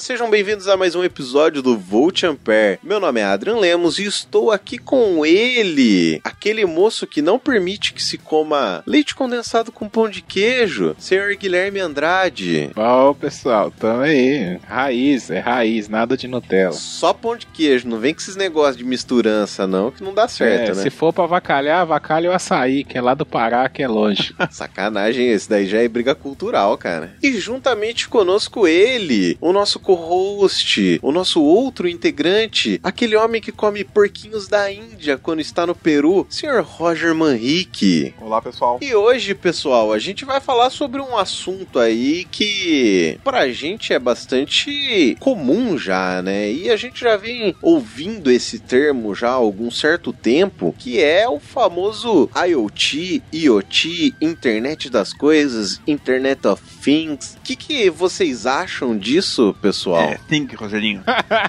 Sejam bem-vindos a mais um episódio do Volt Ampere. Meu nome é Adrian Lemos e estou aqui com ele, aquele moço que não permite que se coma leite condensado com pão de queijo, senhor Guilherme Andrade. Ó, pessoal, tamo aí. Raiz, é raiz, nada de Nutella. Só pão de queijo, não vem com esses negócios de misturança, não, que não dá certo, é, né? Se for pra avacalhar, avacalha o açaí, que é lá do Pará, que é longe. Sacanagem, esse daí já é briga cultural, cara. E juntamente conosco ele, o nosso co-host, o nosso outro integrante, aquele homem que come porquinhos da Índia quando está no Peru, Sr. Roger Manrique. Olá, pessoal. E hoje, pessoal, a gente vai falar sobre um assunto aí que pra gente é bastante comum já, né? E a gente já vem ouvindo esse termo já há algum certo tempo, que é o famoso IoT, IoT, Internet das Coisas, Internet of Things. O que, que vocês acham disso, pessoal? Pessoal. É, think, Rogerinho.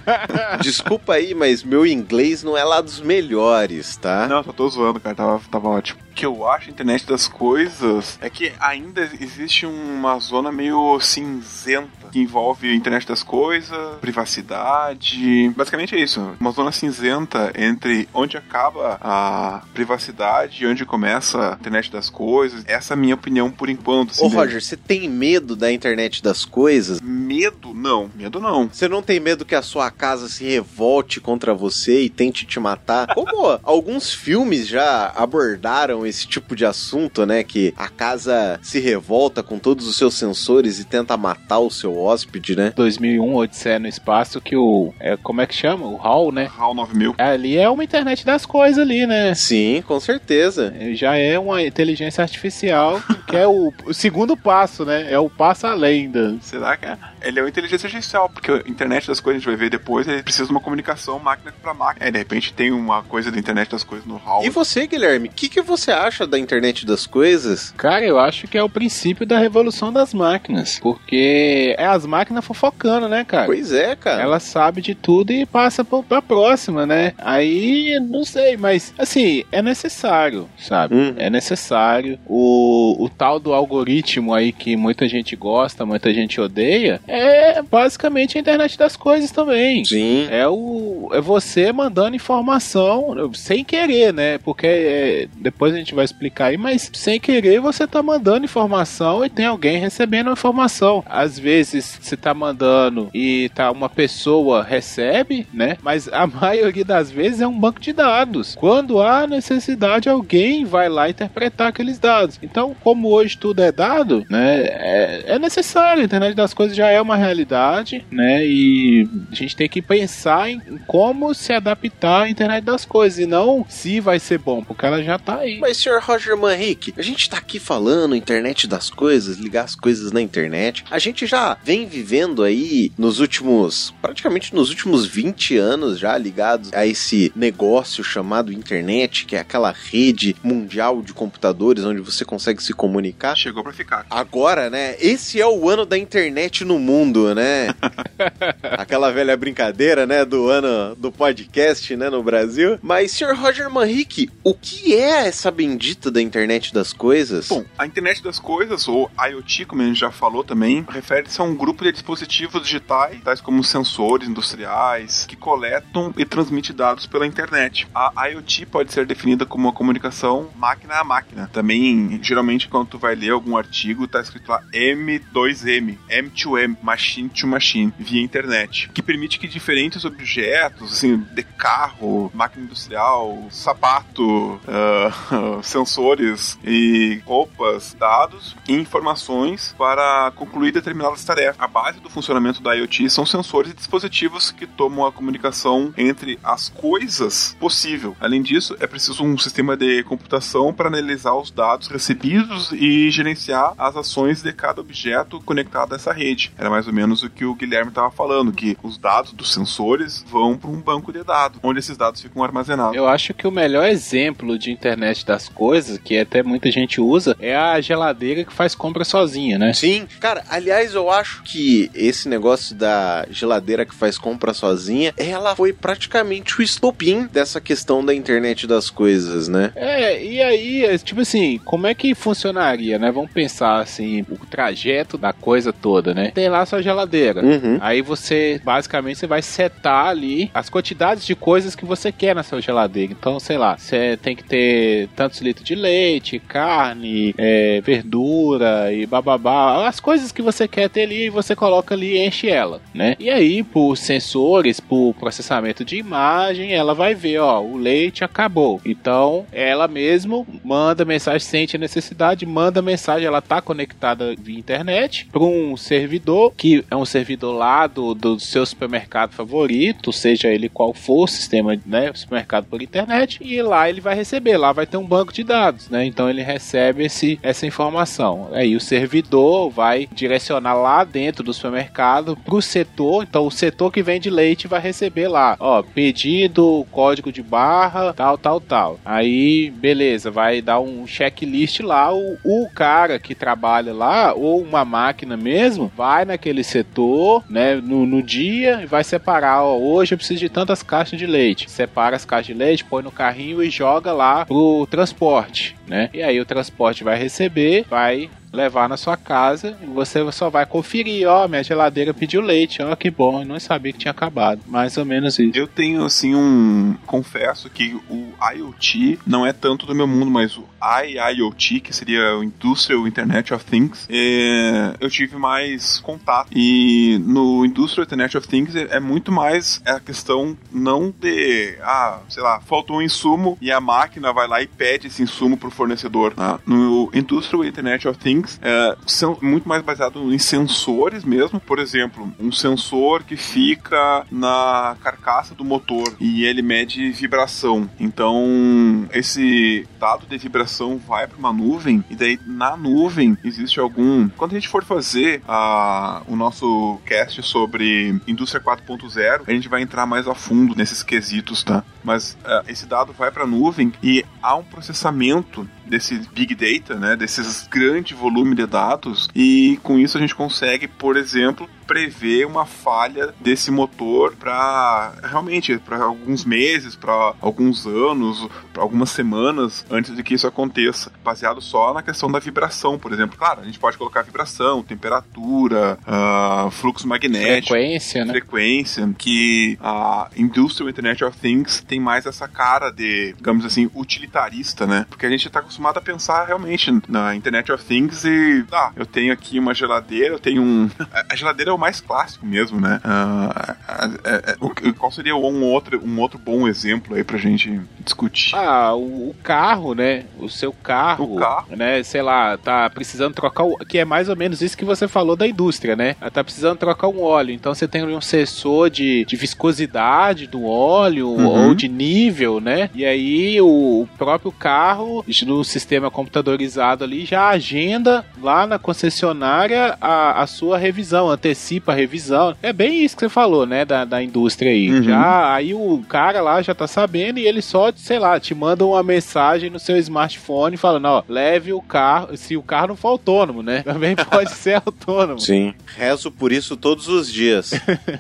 Desculpa aí, mas meu inglês não é lá dos melhores, tá? Não, só tô zoando, cara. Tava, tava ótimo. O que eu acho internet das coisas é que ainda existe uma zona meio cinzenta que envolve a internet das coisas, privacidade. Basicamente é isso. Uma zona cinzenta entre onde acaba a privacidade e onde começa a internet das coisas. Essa é a minha opinião por enquanto. Assim, Ô, Roger, você tem medo da internet das coisas? Medo? Não. Medo não. Você não tem medo que a sua casa se revolte contra você e tente te matar? Como alguns filmes já abordaram esse tipo de assunto, né? Que a casa se revolta com todos os seus sensores e tenta matar o seu hóspede, né? 2001, Odisseia no Espaço, que o... É, como é que chama? O HAL, né? HAL 9000. É, ali é uma internet das coisas ali, né? Sim, com certeza. É, já é uma inteligência artificial, que é o, o, segundo passo, né? É o passo além da... Será que é? Ele é uma inteligência artificial, porque a internet das coisas a gente vai ver depois, ele precisa de uma comunicação máquina para máquina. É, de repente tem uma coisa da internet das coisas no HAL. E você, Guilherme, o que, que você acha da internet das coisas? Cara, eu acho que é o princípio da revolução das máquinas, porque é as máquinas fofocando, né, cara? Pois é, cara. Ela sabe de tudo e passa pra próxima, né? Aí, não sei, mas assim, é necessário, sabe? Hum. É necessário. O, o tal do algoritmo aí que muita gente gosta, muita gente odeia, é basicamente a internet das coisas também. Sim. É, o, é você mandando informação sem querer, né? Porque é, depois a gente vai explicar aí, mas sem querer você tá mandando informação e tem alguém recebendo a informação. Às vezes você tá mandando e tá uma pessoa recebe, né? Mas a maioria das vezes é um banco de dados. Quando há necessidade, alguém vai lá interpretar aqueles dados. Então, como hoje tudo é dado, né? É, é necessário. A internet das coisas já é uma realidade, né? E a gente tem que pensar em como se adaptar à internet das coisas e não se vai ser bom, porque ela já tá aí. Mas, senhor Roger Manrique, a gente tá aqui falando internet das coisas, ligar as coisas na internet. A gente já vem vivendo aí nos últimos, praticamente nos últimos 20 anos já ligados a esse negócio chamado internet, que é aquela rede mundial de computadores onde você consegue se comunicar. Chegou para ficar. Agora, né? Esse é o ano da internet no mundo, né? aquela velha brincadeira, né, do ano do podcast, né, no Brasil. Mas, Sr. Roger Manrique, o que é essa bendita da internet das coisas? Bom, a internet das coisas, ou IoT, como a gente já falou também, refere-se a um grupo de dispositivos digitais, tais como sensores industriais, que coletam e transmitem dados pela internet. A IoT pode ser definida como uma comunicação máquina a máquina. Também, geralmente, quando tu vai ler algum artigo, tá escrito lá M2M, M2M, Machine to Machine, via internet, que permite que diferentes objetos, assim, de carro, máquina industrial, sapato, uh, sensores e roupas, dados e informações para concluir determinadas tarefas. A base do funcionamento da IoT são sensores e dispositivos que tomam a comunicação entre as coisas possível. Além disso, é preciso um sistema de computação para analisar os dados recebidos e gerenciar as ações de cada objeto conectado a essa rede. Era mais ou menos o que o Guilherme estava falando, que os dados dos sensores vão para um banco de dados, onde esses dados ficam armazenados. Eu acho que o melhor exemplo de internet das coisas, que até muita gente usa, é a geladeira que faz compra sozinha, né? Sim, cara, aliás, eu acho que esse negócio da geladeira que faz compra sozinha, ela foi praticamente o estopim dessa questão da internet das coisas, né? É, e aí, é, tipo assim, como é que funcionaria, né? Vamos pensar assim, o trajeto da coisa toda, né? Tem lá sua geladeira. Uhum. Aí você, basicamente, você vai setar ali as quantidades de coisas que você quer na sua geladeira. Então, sei lá, você tem que ter tantos litros de leite, carne, é, verdura e bababá. As coisas que você quer ter ali, você coloca ali e enche ela, né? E aí, por sensores, por processamento de imagem, ela vai ver, ó, o leite acabou. Então, ela mesmo manda mensagem, sente a necessidade, manda mensagem, ela tá conectada via internet para um servidor que é um servidor lá do, do seu supermercado favorito, seja ele qual for o sistema, né, supermercado por internet, e lá ele vai receber, lá vai ter um banco de dados, né? Então ele recebe esse, essa informação. Aí o servidor vai direcionar lá dentro do supermercado para o setor, então o setor que vende leite vai receber lá, ó, pedido, código de barra, tal, tal, tal. Aí, beleza, vai dar um checklist lá, o, o cara que trabalha lá, ou uma máquina mesmo, vai naquele setor, né, no, no dia, e vai separar, ó, hoje eu preciso de tantas caixas de leite. Separa as caixas de leite, põe no carrinho e joga lá pro transporte, né? E aí o transporte vai receber, vai levar na sua casa e você só vai conferir, ó, minha geladeira pediu leite, ó, que bom, eu não sabia que tinha acabado. Mais ou menos isso. Eu tenho, assim, um. Confesso que o IoT não é tanto do meu mundo, mas o IIoT, que seria o Industrial Internet of Things, é, eu tive mais contato. E no Industrial Internet of Things é, é muito mais a questão não de, ah, sei lá, faltou um insumo e a máquina vai lá e pede esse insumo pro fornecedor. Tá? No Industrial Internet of Things é, são muito mais baseado em sensores mesmo. Por exemplo, um sensor que fica na carcaça do motor e ele mede vibração. Então, esse dado de vibração vai para uma nuvem e daí na nuvem existe algum. Quando a gente for fazer a, o nosso cast sobre indústria 4.0, a gente vai entrar mais a fundo nesses quesitos, tá? Mas uh, esse dado vai para a nuvem e há um processamento desse big data, né, desses grande volume de dados e com isso a gente consegue, por exemplo, prever uma falha desse motor para realmente para alguns meses, para alguns anos, para algumas semanas antes de que isso aconteça, baseado só na questão da vibração, por exemplo. Claro, a gente pode colocar vibração, temperatura, uh, fluxo magnético, frequência, né? frequência, que a Industrial Internet of Things tem mais essa cara de, digamos assim, utilitarista, né? Porque a gente está acostumado a pensar realmente na Internet of Things e, ah, eu tenho aqui uma geladeira, eu tenho um. A geladeira é o mais clássico mesmo, né? Uh, qual seria um outro, um outro bom exemplo aí pra gente discutir? Ah, o, carro, né? O seu carro, o carro, né? Sei lá, tá precisando trocar o. Que é mais ou menos isso que você falou da indústria, né? Tá precisando trocar um óleo. Então você tem um sensor de, de viscosidade do óleo uhum. ou de nível, né? E aí o, próprio carro, no sistema computadorizado ali, já agenda lá na concessionária a, a sua revisão, antecipa a revisão. É bem isso que você falou, né? Da, da indústria aí. Uhum. Já aí o cara lá já tá sabendo e ele só, sei lá, te manda uma mensagem no seu smartphone falando, ó, leve o carro, se o carro não for autônomo, né? Também pode ser autônomo. Sim. Rezo por isso todos os dias.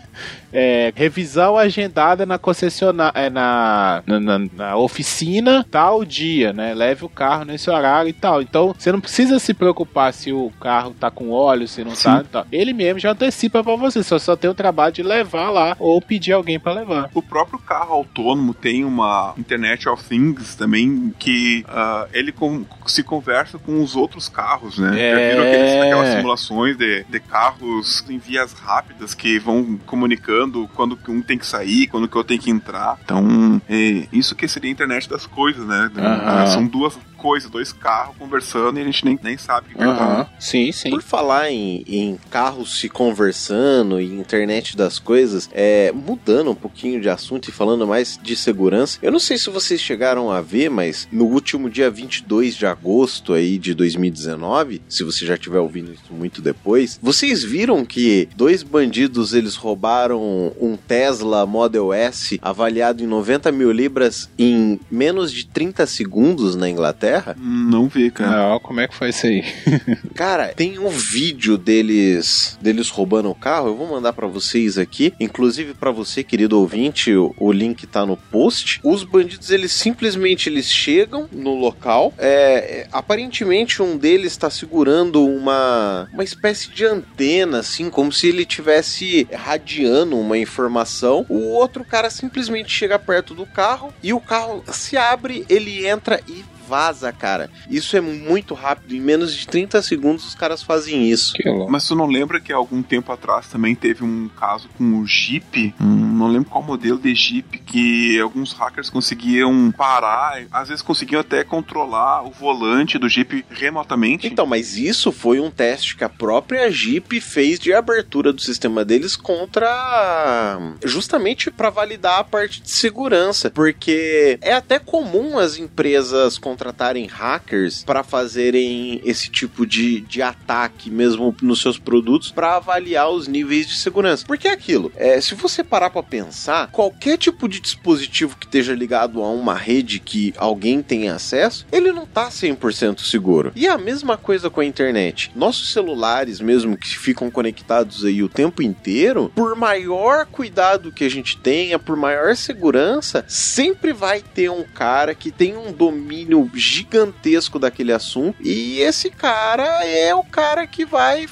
é, revisão agendada na concessionária, é, na, na, na, oficina tal dia, né? Leve o carro nesse horário e tal. Então, você não precisa se preocupar se o carro tá com óleo, se não tá, Sim. tá. Ele mesmo já antecipa para você, só, só tem o trabalho de levar lá ou pedir alguém para levar. O próprio carro autônomo tem uma Internet of Things também que uh, ele com, se conversa com os outros carros, né? É... Já viram aqueles, aquelas simulações de, de carros em vias rápidas que vão comunicando quando um tem que sair, quando que eu tenho que entrar. Então, é, isso que seria a internet das coisas, né? Uhum. São duas coisas, dois carros conversando e a gente nem, nem sabe o que Aham. tá. Sim, sim. Por falar em, em carros se conversando e internet das coisas, é, mudando um pouquinho de assunto e falando mais de segurança, eu não sei se vocês chegaram a ver, mas no último dia 22 de agosto aí de 2019, se você já estiver ouvindo isso muito depois, vocês viram que dois bandidos eles roubaram um Tesla Model S avaliado em 90 mil libras em menos de 30 segundos na Inglaterra? Não vi, cara. Não, como é que foi isso aí? Cara, tem um vídeo deles deles roubando o carro. Eu vou mandar pra vocês aqui, inclusive pra você, querido ouvinte, o, o link tá no post. Os bandidos eles simplesmente eles chegam no local. É, é, aparentemente um deles está segurando uma uma espécie de antena, assim, como se ele tivesse radiando uma informação. O outro cara simplesmente chega perto do carro e o carro se abre, ele entra e vaza, cara. Isso é muito rápido. Em menos de 30 segundos os caras fazem isso. Mas tu não lembra que algum tempo atrás também teve um caso com o Jeep? Hum, não lembro qual modelo de Jeep que alguns hackers conseguiam parar, às vezes conseguiam até controlar o volante do Jeep remotamente. Então, mas isso foi um teste que a própria Jeep fez de abertura do sistema deles contra. justamente para validar a parte de segurança. Porque é até comum as empresas contratarem hackers para fazerem esse tipo de, de ataque mesmo nos seus produtos para avaliar os níveis de segurança. Porque é aquilo, é, se você parar para pensar, qualquer tipo de dispositivo que esteja ligado a uma rede que alguém tem acesso, ele não tá 100% seguro. E é a mesma coisa com a internet. Nossos celulares mesmo que ficam conectados aí o tempo inteiro, por maior cuidado que a gente tenha, por maior segurança, sempre vai ter um cara que tem um domínio gigantesco daquele assunto. E esse cara é o cara que vai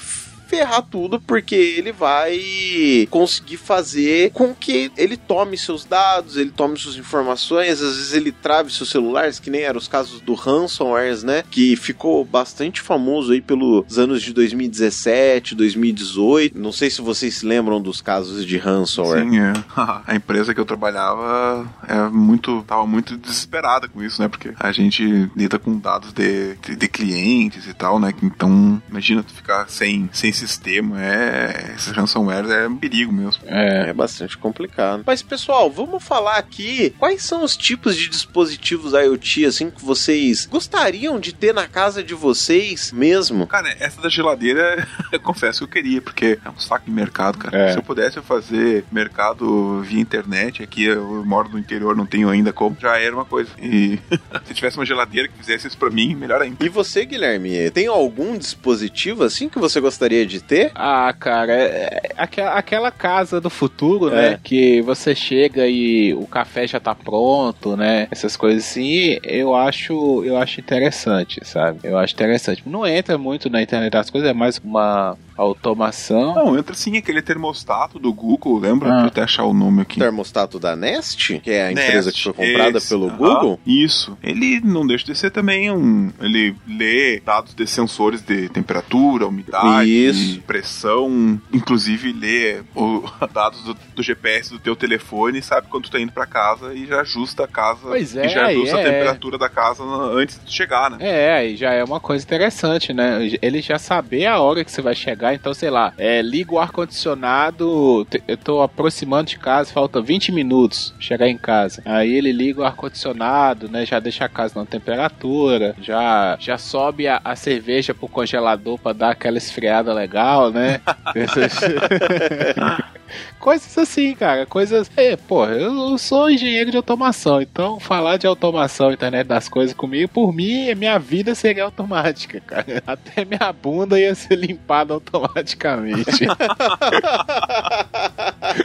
ferrar tudo porque ele vai conseguir fazer com que ele tome seus dados, ele tome suas informações, às vezes ele trave seus celulares, que nem eram os casos do ransomware, né? Que ficou bastante famoso aí pelos anos de 2017, 2018. Não sei se vocês se lembram dos casos de ransomware. Sim, é. A empresa que eu trabalhava é muito, tava muito desesperada com isso, né? Porque a gente lida com dados de, de, de clientes e tal, né? Então, imagina tu ficar sem, sem sistema, é. Esses ransomware é um perigo mesmo. É. É bastante complicado. Mas, pessoal, vamos falar aqui quais são os tipos de dispositivos IoT, assim, que vocês gostariam de ter na casa de vocês mesmo? Cara, essa da geladeira, eu confesso que eu queria, porque é um saco de mercado, cara. É. Se eu pudesse fazer mercado via internet, aqui eu moro no interior, não tenho ainda como, já era uma coisa. E se tivesse uma geladeira que fizesse isso pra mim, melhor ainda. E você, Guilherme, tem algum dispositivo assim que você gostaria de ter? Ah, cara, é, é aquela, aquela casa do futuro, É. né? Que você chega e o café já tá pronto, né? Essas coisas assim, eu acho, eu acho interessante, sabe? Eu acho interessante. Não entra muito na internet das coisas, é mais uma automação. Não, entra sim aquele termostato do Google, lembra? Ah. Deixa eu até achar o nome aqui. Termostato da Nest, que é a Nest, empresa que foi comprada esse, pelo Google. Isso. Ele não deixa de ser também um. Ele lê dados de sensores de temperatura, umidade, Isso. Pressão. Inclusive lê o, dados do, do GPS do teu telefone e sabe quando tu tá indo pra casa e já ajusta a casa. Pois é, e já ajusta é. a temperatura da casa antes de chegar, né? É, já é uma coisa interessante, né? Ele já saber a hora que você vai chegar, então, sei lá, é, liga o ar-condicionado, eu tô aproximando de casa, falta 20 minutos pra chegar em casa. Aí ele liga o ar-condicionado, né? Já deixa a casa na temperatura, já, já sobe a, a cerveja pro congelador pra dar aquela esfriada legal, né? Coisas assim, cara. Coisas. É, porra, eu sou engenheiro de automação, então falar de automação, internet das coisas comigo, por mim, minha vida seria automática, cara. Até minha bunda ia ser limpada automaticamente.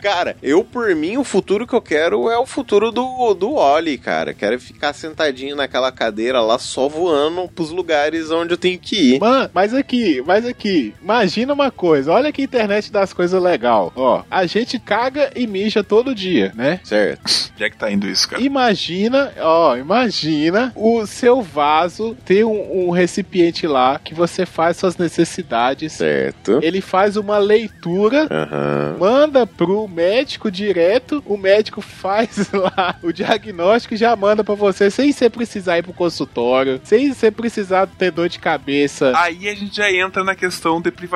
cara, eu por mim, o futuro que eu quero é o futuro do, do Oli, cara. Quero ficar sentadinho naquela cadeira lá, só voando pros lugares onde eu tenho que ir. Mano, mas aqui, mas aqui, imagina uma coisa, olha que internet das coisas legal. Ó, a gente caga e mija todo dia, né? Certo. Onde é que tá indo isso, cara? Imagina, ó, imagina o seu vaso ter um, um recipiente lá que você faz suas necessidades. Certo. Ele faz uma leitura, Aham. manda pro pro médico direto, o médico faz lá o diagnóstico e já manda para você sem você precisar ir pro consultório, sem você precisar ter dor de cabeça. Aí a gente já entra na questão de privacidade.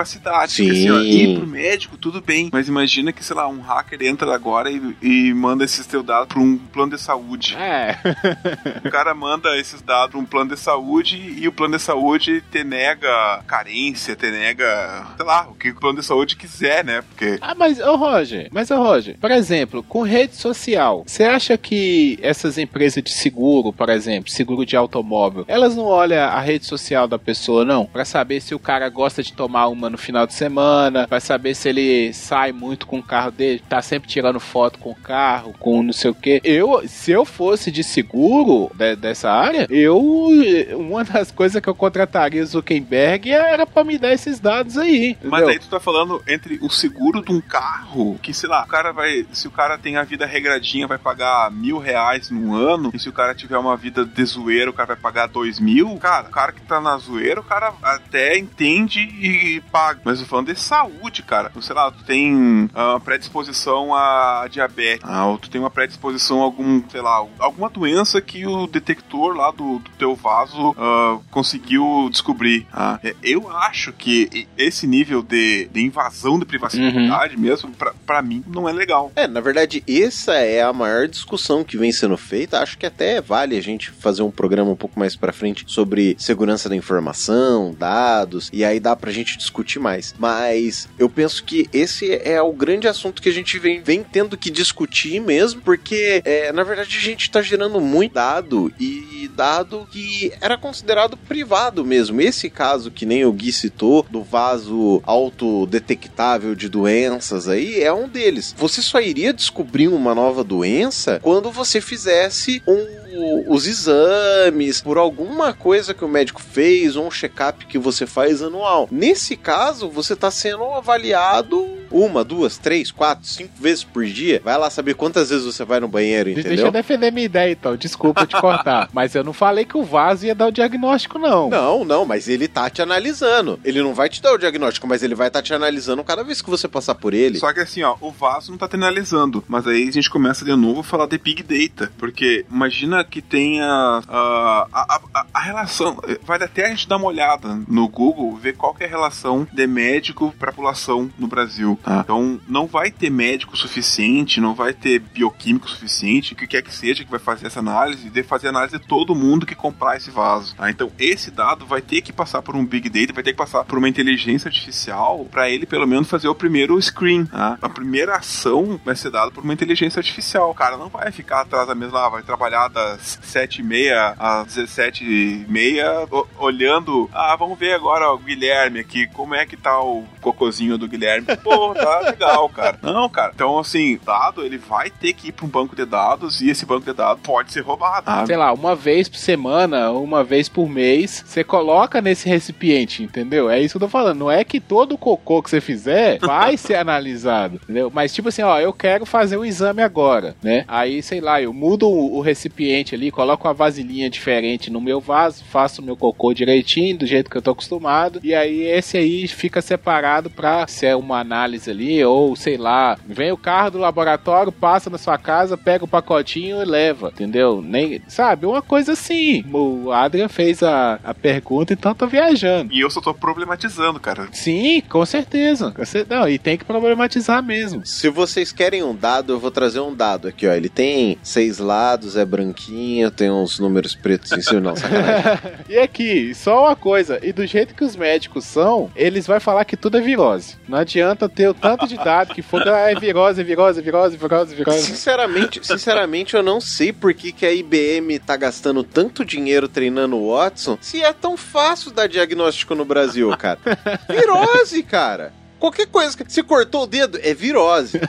Sim. Assim, ó, ir pro médico, tudo bem, mas imagina que, sei lá, um hacker entra agora e, e manda esses teus dados pra um plano de saúde. É. o cara manda esses dados pra um plano de saúde e o plano de saúde te nega carência, te nega, sei lá, o que o plano de saúde quiser, né? Porque. Ah, mas, ô Roger, mas, ô Roger, por exemplo, com rede social, você acha que essas empresas de seguro, por exemplo, seguro de automóvel, elas não olham a rede social da pessoa, não? Pra saber se o cara gosta de tomar uma no final de semana, pra saber se ele sai muito com o carro dele, tá sempre tirando foto com o carro, com não sei o que. Eu, se eu fosse de seguro de, dessa área, eu. Uma das coisas que eu contrataria o Zuckerberg era pra me dar esses dados aí. Entendeu? Mas aí tu tá falando entre o seguro de um carro, que sei lá, o cara vai. Se o cara tem a vida regradinha, vai pagar mil reais no ano, e se o cara tiver uma vida de zoeira, o cara vai pagar dois mil, cara, o cara que tá na zoeira, o cara até entende e paga. Mas eu tô falando de saúde, cara. Sei lá, tu tem uma predisposição a diabetes, ah, ou tu tem uma predisposição a algum, sei lá, alguma doença que o detector lá do, do teu vaso uh, conseguiu descobrir. Ah, eu acho que esse nível de, de invasão de privacidade uhum. mesmo, pra, pra mim, não é legal. É, na verdade, essa é a maior discussão que vem sendo feita. Acho que até vale a gente fazer um programa um pouco mais pra frente sobre segurança da informação, dados, e aí dá pra gente discutir mais. Mas eu penso que esse é o grande assunto que a gente vem, vem tendo que discutir mesmo, porque é, na verdade a gente tá gerando muito dado e dado que era considerado privado mesmo. Esse caso que nem o Gui citou, do vaso autodetectável de doenças aí, é um deles. Você só iria descobrir uma nova doença quando você fizesse um os exames, por alguma coisa que o médico fez, ou um check-up que você faz anual. Nesse caso, você está sendo avaliado uma, duas, três, quatro, cinco vezes por dia. Vai lá saber quantas vezes você vai no banheiro, entendeu? Deixa eu defender minha ideia, então. Desculpa te cortar. mas eu não falei que o vaso ia dar o diagnóstico, não. Não, não, mas ele tá te analisando. Ele não vai te dar o diagnóstico, mas ele vai estar tá te analisando cada vez que você passar por ele. Só que assim, ó, o vaso não tá te analisando. Mas aí a gente começa de novo a falar de Big Data. Porque imagina que tenha uh, a, a, a, relação. Vai até a gente dar uma olhada no Google, ver qual é a relação de médico para população no Brasil. Tá? Então, não vai ter médico suficiente, não vai ter bioquímico suficiente, o que quer que seja, que vai fazer essa análise, de fazer análise de todo mundo que comprar esse vaso. Tá? Então, esse dado vai ter que passar por um Big Data, vai ter que passar por uma inteligência artificial para ele, pelo menos, fazer o primeiro screen. Tá? A primeira ação vai ser dada por uma inteligência artificial. O cara não vai ficar atrás da mesa lá, vai trabalhar das 7h30 às 17h30 olhando. Ah, vamos ver agora o Guilherme aqui, como é que tá o cocôzinho do Guilherme. Pô, tá legal, cara. Não, cara. Então, assim, dado, ele vai ter que ir para um banco de dados e esse banco de dados pode ser roubado. Ah, sei lá, uma vez por semana, uma vez por mês, você coloca nesse recipiente, entendeu? É isso que eu tô falando. Não é que todo cocô que você fizer vai ser analisado, entendeu? Mas, tipo assim, ó, eu quero fazer o um exame agora, né? Aí, sei lá, eu mudo o recipiente ali, coloco uma vasilhinha diferente no meu vaso, faço o meu cocô direitinho, do jeito que eu tô acostumado, e aí esse aí fica separado pra se é uma análise ali, ou sei lá, vem o carro do laboratório, passa na sua casa, pega o pacotinho e leva, entendeu? Nem, sabe, uma coisa assim. O Adrian fez a, a pergunta, então tô viajando. E eu só tô problematizando, cara. Sim, com certeza. Não, e tem que problematizar mesmo. Se vocês querem um dado, eu vou trazer um dado aqui, ó. Ele tem seis lados, é branquinho, tem uns números pretos em cima, não, sacanagem. e aqui, só uma coisa, e do jeito que os médicos são, eles vão falar que tudo é virose. Não adianta ter tanto de dado que for, ah, é virose, é virose, é virose, é virose, virose. Sinceramente, sinceramente, eu não sei por que, que a IBM tá gastando tanto dinheiro treinando o Watson se é tão fácil dar diagnóstico no Brasil, cara. Virose, cara. Qualquer coisa que se cortou o dedo é virose.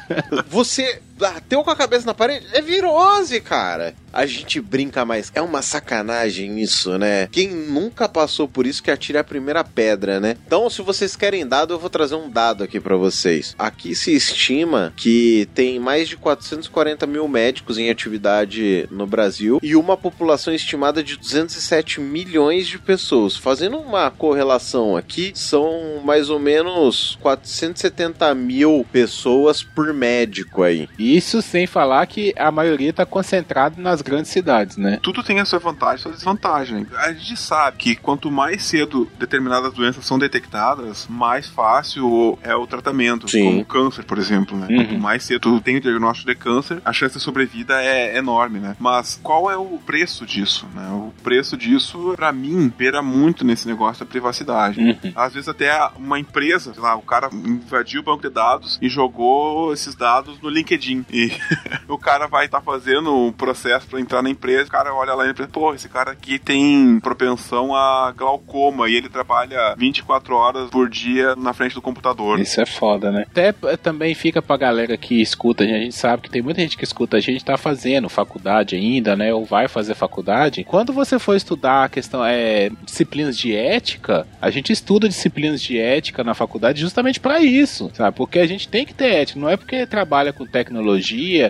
Você bateu com a cabeça na parede é virose, cara. a gente brinca mais. É uma sacanagem isso, né? Quem nunca passou por isso que atire a primeira pedra, né? Então, se vocês querem dado, eu vou trazer um dado aqui para vocês. Aqui se estima que tem mais de 440 mil médicos em atividade no Brasil e uma população estimada de 207 milhões de pessoas. Fazendo uma correlação aqui, são mais ou menos 470 mil pessoas por médico aí. Isso sem falar que a maioria está concentrada nas grandes cidades, né? Tudo tem a sua vantagem e sua desvantagem. A gente sabe que quanto mais cedo determinadas doenças são detectadas, mais fácil é o tratamento. Sim. Como câncer, por exemplo, né? Uhum. Quanto mais cedo tem o diagnóstico de câncer, a chance de sobrevida é enorme, né? Mas qual é o preço disso, né? O preço disso, pra mim, beira muito nesse negócio da privacidade. Uhum. Às vezes até uma empresa, sei lá, o cara invadiu o banco de dados e jogou esses dados no LinkedIn. E o cara vai estar fazendo um processo pra entrar na empresa, o cara olha lá na empresa, pô, esse cara aqui tem propensão a glaucoma e ele trabalha 24 horas por dia na frente do computador. Isso é foda, né? Até eh, também fica pra galera que escuta, a gente sabe que tem muita gente que escuta a gente tá fazendo faculdade ainda, né? Ou vai fazer faculdade. Quando você for estudar a questão é disciplinas de ética, a gente estuda disciplinas de ética na faculdade justamente pra isso, sabe? Porque a gente tem que ter ética, não é porque trabalha com tecnologia,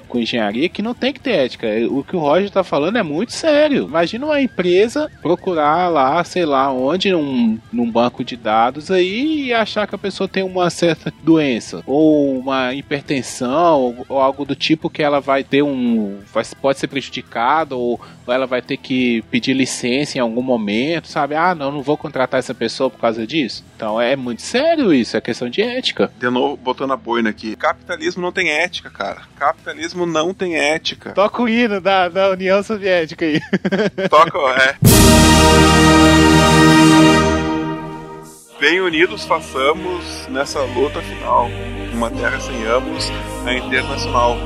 com engenharia que não tem que ter ética. O que o Roger tá falando é muito sério. Imagina uma empresa procurar lá, sei lá, onde num, num banco de dados aí e achar que a pessoa tem uma certa doença ou uma hipertensão ou, ou algo do tipo que ela vai ter um vai- pode ser prejudicada ou, ou ela vai ter que pedir licença em algum momento, sabe? Ah, não, não vou contratar essa pessoa por causa disso. Então é muito sério isso, é questão de ética. De novo, botando a boina aqui. Capitalismo não tem ética, cara. Capitalismo não tem ética. Toca o hino da, da União Soviética aí. Toca, é. Bem unidos façamos nessa luta final. Uma terra sem ambos, a internacional.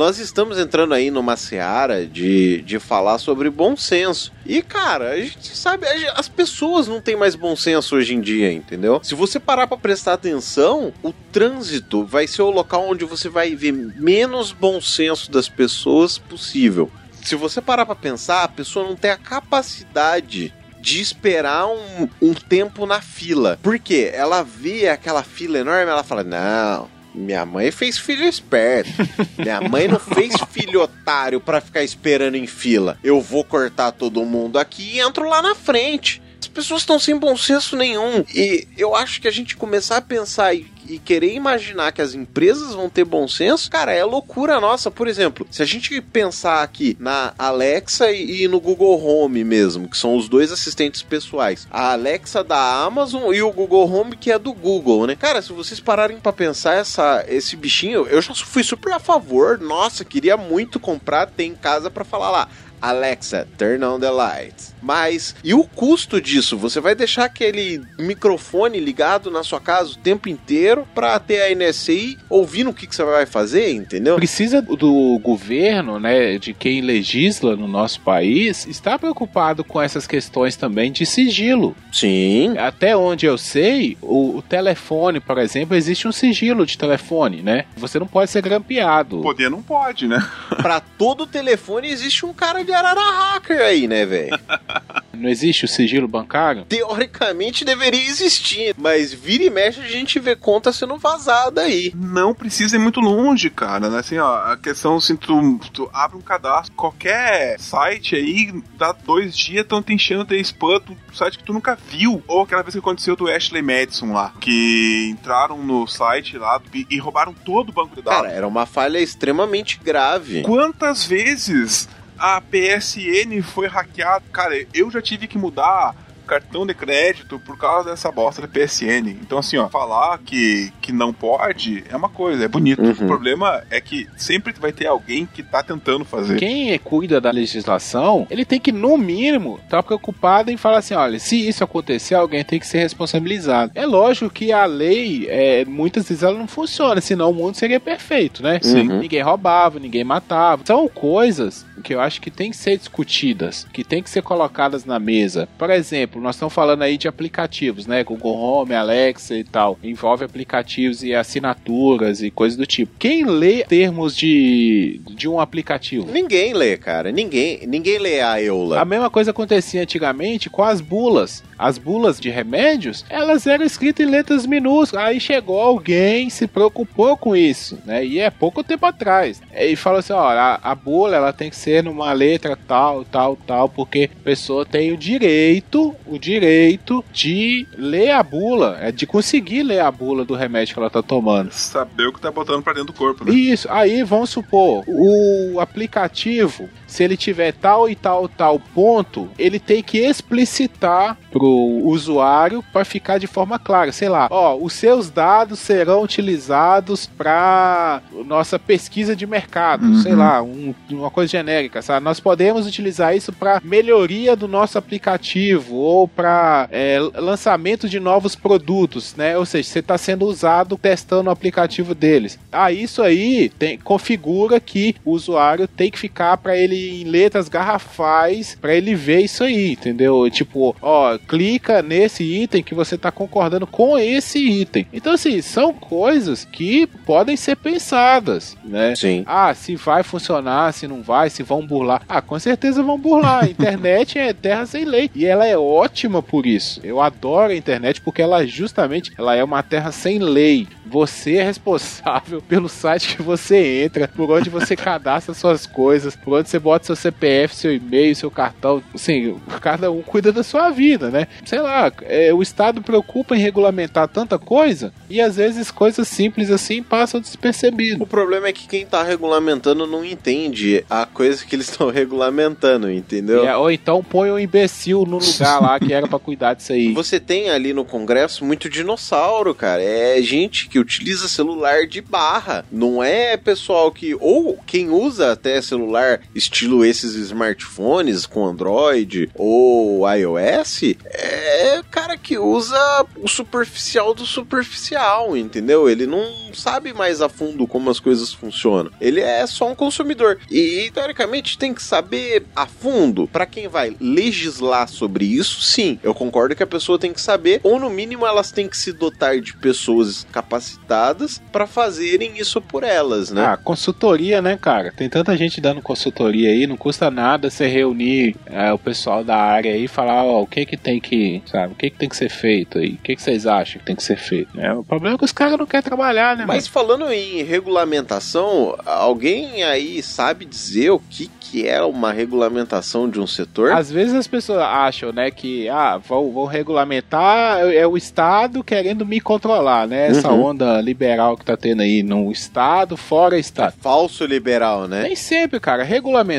Nós estamos entrando aí numa seara de, de falar sobre bom senso. E, cara, a gente sabe, as pessoas não têm mais bom senso hoje em dia, entendeu? Se você parar pra prestar atenção, o trânsito vai ser o local onde você vai ver menos bom senso das pessoas possível. Se você parar pra pensar, a pessoa não tem a capacidade de esperar um, um tempo na fila. Por quê? Ela vê aquela fila enorme, ela fala: Não, minha mãe fez filho esperto. Minha mãe não fez filho otário pra ficar esperando em fila. Eu vou cortar todo mundo aqui e entro lá na frente. As pessoas estão sem bom senso nenhum. E eu acho que a gente começar a pensar e, e querer imaginar que as empresas vão ter bom senso, cara, é loucura nossa. Por exemplo, se a gente pensar aqui na Alexa e, e no Google Home mesmo, que são os dois assistentes pessoais, a Alexa da Amazon e o Google Home que é do Google, né? Cara, se vocês pararem pra pensar essa, esse bichinho, eu já fui super a favor. Nossa, queria muito comprar, ter em casa pra falar lá. Alexa, turn on the lights. Mas e o custo disso? Você vai deixar aquele microfone ligado na sua casa o tempo inteiro pra ter a NSI ouvindo o que, que você vai fazer, entendeu? Precisa do governo, né, de quem legisla no nosso país, estar preocupado com essas questões também de sigilo. Sim. Até onde eu sei, o, o telefone, por exemplo, existe um sigilo de telefone, né? Você não pode ser grampeado. Poder não pode, né? pra todo telefone existe um cara de arara hacker aí, né, velho? Não existe o sigilo bancário? Teoricamente deveria existir, mas vira e mexe a gente vê conta sendo vazada aí. Não precisa ir muito longe, cara. né? Assim, ó, a questão assim, tu, tu abre um cadastro, qualquer site aí, dá dois dias, estão te enchendo de spam, do site que tu nunca viu. Ou aquela vez que aconteceu do Ashley Madison lá, que entraram no site lá e, e roubaram todo o banco de dados. Cara, era uma falha extremamente grave. Quantas vezes a PSN foi hackeada? Cara, eu já tive que mudar cartão de crédito por causa dessa bosta da PSN. Então, assim, ó, falar que, que não pode é uma coisa, é bonito. Uhum. O problema é que sempre vai ter alguém que tá tentando fazer. Quem cuida da legislação, ele tem que, no mínimo, estar preocupado em falar assim: olha, se isso acontecer, alguém tem que ser responsabilizado. É lógico que a lei, é, muitas vezes, ela não funciona, senão o mundo seria perfeito, né? Sim. Ninguém roubava, ninguém matava. São coisas que eu acho que tem que ser discutidas, que tem que ser colocadas na mesa. Por exemplo, exemplo, nós estamos falando aí de aplicativos, né? Google Home, Alexa e tal. Envolve aplicativos e assinaturas e coisas do tipo. Quem lê termos de, de um aplicativo? Ninguém lê, cara. Ninguém, ninguém lê a EULA. A mesma coisa acontecia antigamente com as bulas. As bulas de remédios, elas eram escritas em letras minúsculas. Aí chegou alguém, se preocupou com isso, né? E é pouco tempo atrás. E falou assim: ó, a, a bula ela tem que ser numa letra tal, tal, tal, porque a pessoa tem o direito, o direito de ler a bula, é de conseguir ler a bula do remédio que ela tá tomando. Saber o que tá botando pra dentro do corpo, né? Isso, aí vamos supor, o aplicativo, se ele tiver tal e tal tal ponto, ele tem que explicitar pro usuário para ficar de forma clara, sei lá, ó, os seus dados serão utilizados para nossa pesquisa de mercado, uhum. sei lá, um, uma coisa genérica, sabe? Nós podemos utilizar isso para melhoria do nosso aplicativo ou para é, lançamento de novos produtos, né? Ou seja, você está sendo usado testando o aplicativo deles. Ah, isso aí tem, configura que o usuário tem que ficar para ele em letras garrafais para ele ver isso aí, entendeu? Tipo, ó, clica nesse item que você está concordando com esse item. Então, assim, são coisas que podem ser pensadas, né? Sim. Ah, se vai funcionar, se não vai, se vão burlar. Ah, com certeza vão burlar. A internet é terra sem lei e ela é ótima por isso. Eu adoro a internet porque ela justamente ela é uma terra sem lei. Você é responsável pelo site que você entra, por onde você cadastra suas coisas, por onde você bota seu CPF, seu e-mail, seu cartão. Assim, cada um cuida da sua vida, né? Sei lá, é, o Estado preocupa em regulamentar tanta coisa e às vezes coisas simples assim passam despercebido. O problema é que quem tá regulamentando não entende a coisa que eles estão regulamentando, entendeu? É, ou então põe um imbecil no lugar lá que era para cuidar disso aí. Você tem ali no Congresso muito dinossauro, cara. É gente que utiliza celular de barra. Não é pessoal que. Ou quem usa até celular estilo esses smartphones com Android ou iOS. É cara que usa o superficial do superficial, entendeu? Ele não sabe mais a fundo como as coisas funcionam. Ele é só um consumidor. E, teoricamente, tem que saber a fundo. para quem vai legislar sobre isso, sim. Eu concordo que a pessoa tem que saber, ou no mínimo elas têm que se dotar de pessoas capacitadas para fazerem isso por elas, né? Ah, consultoria, né, cara? Tem tanta gente dando consultoria aí, não custa nada você reunir é, o pessoal da área aí e falar, ó, o que que tem que, sabe, o que que tem que ser feito aí, o que que vocês acham que tem que ser feito? É, o problema é que os caras não querem trabalhar, né? Mas mano? falando em regulamentação, alguém aí sabe dizer o que que é uma regulamentação de um setor? Às vezes as pessoas acham, né, que ah, vão, vão regulamentar é o Estado querendo me controlar, né? Essa uhum. onda liberal que tá tendo aí no Estado, fora Estado. É falso liberal, né? Nem sempre, cara.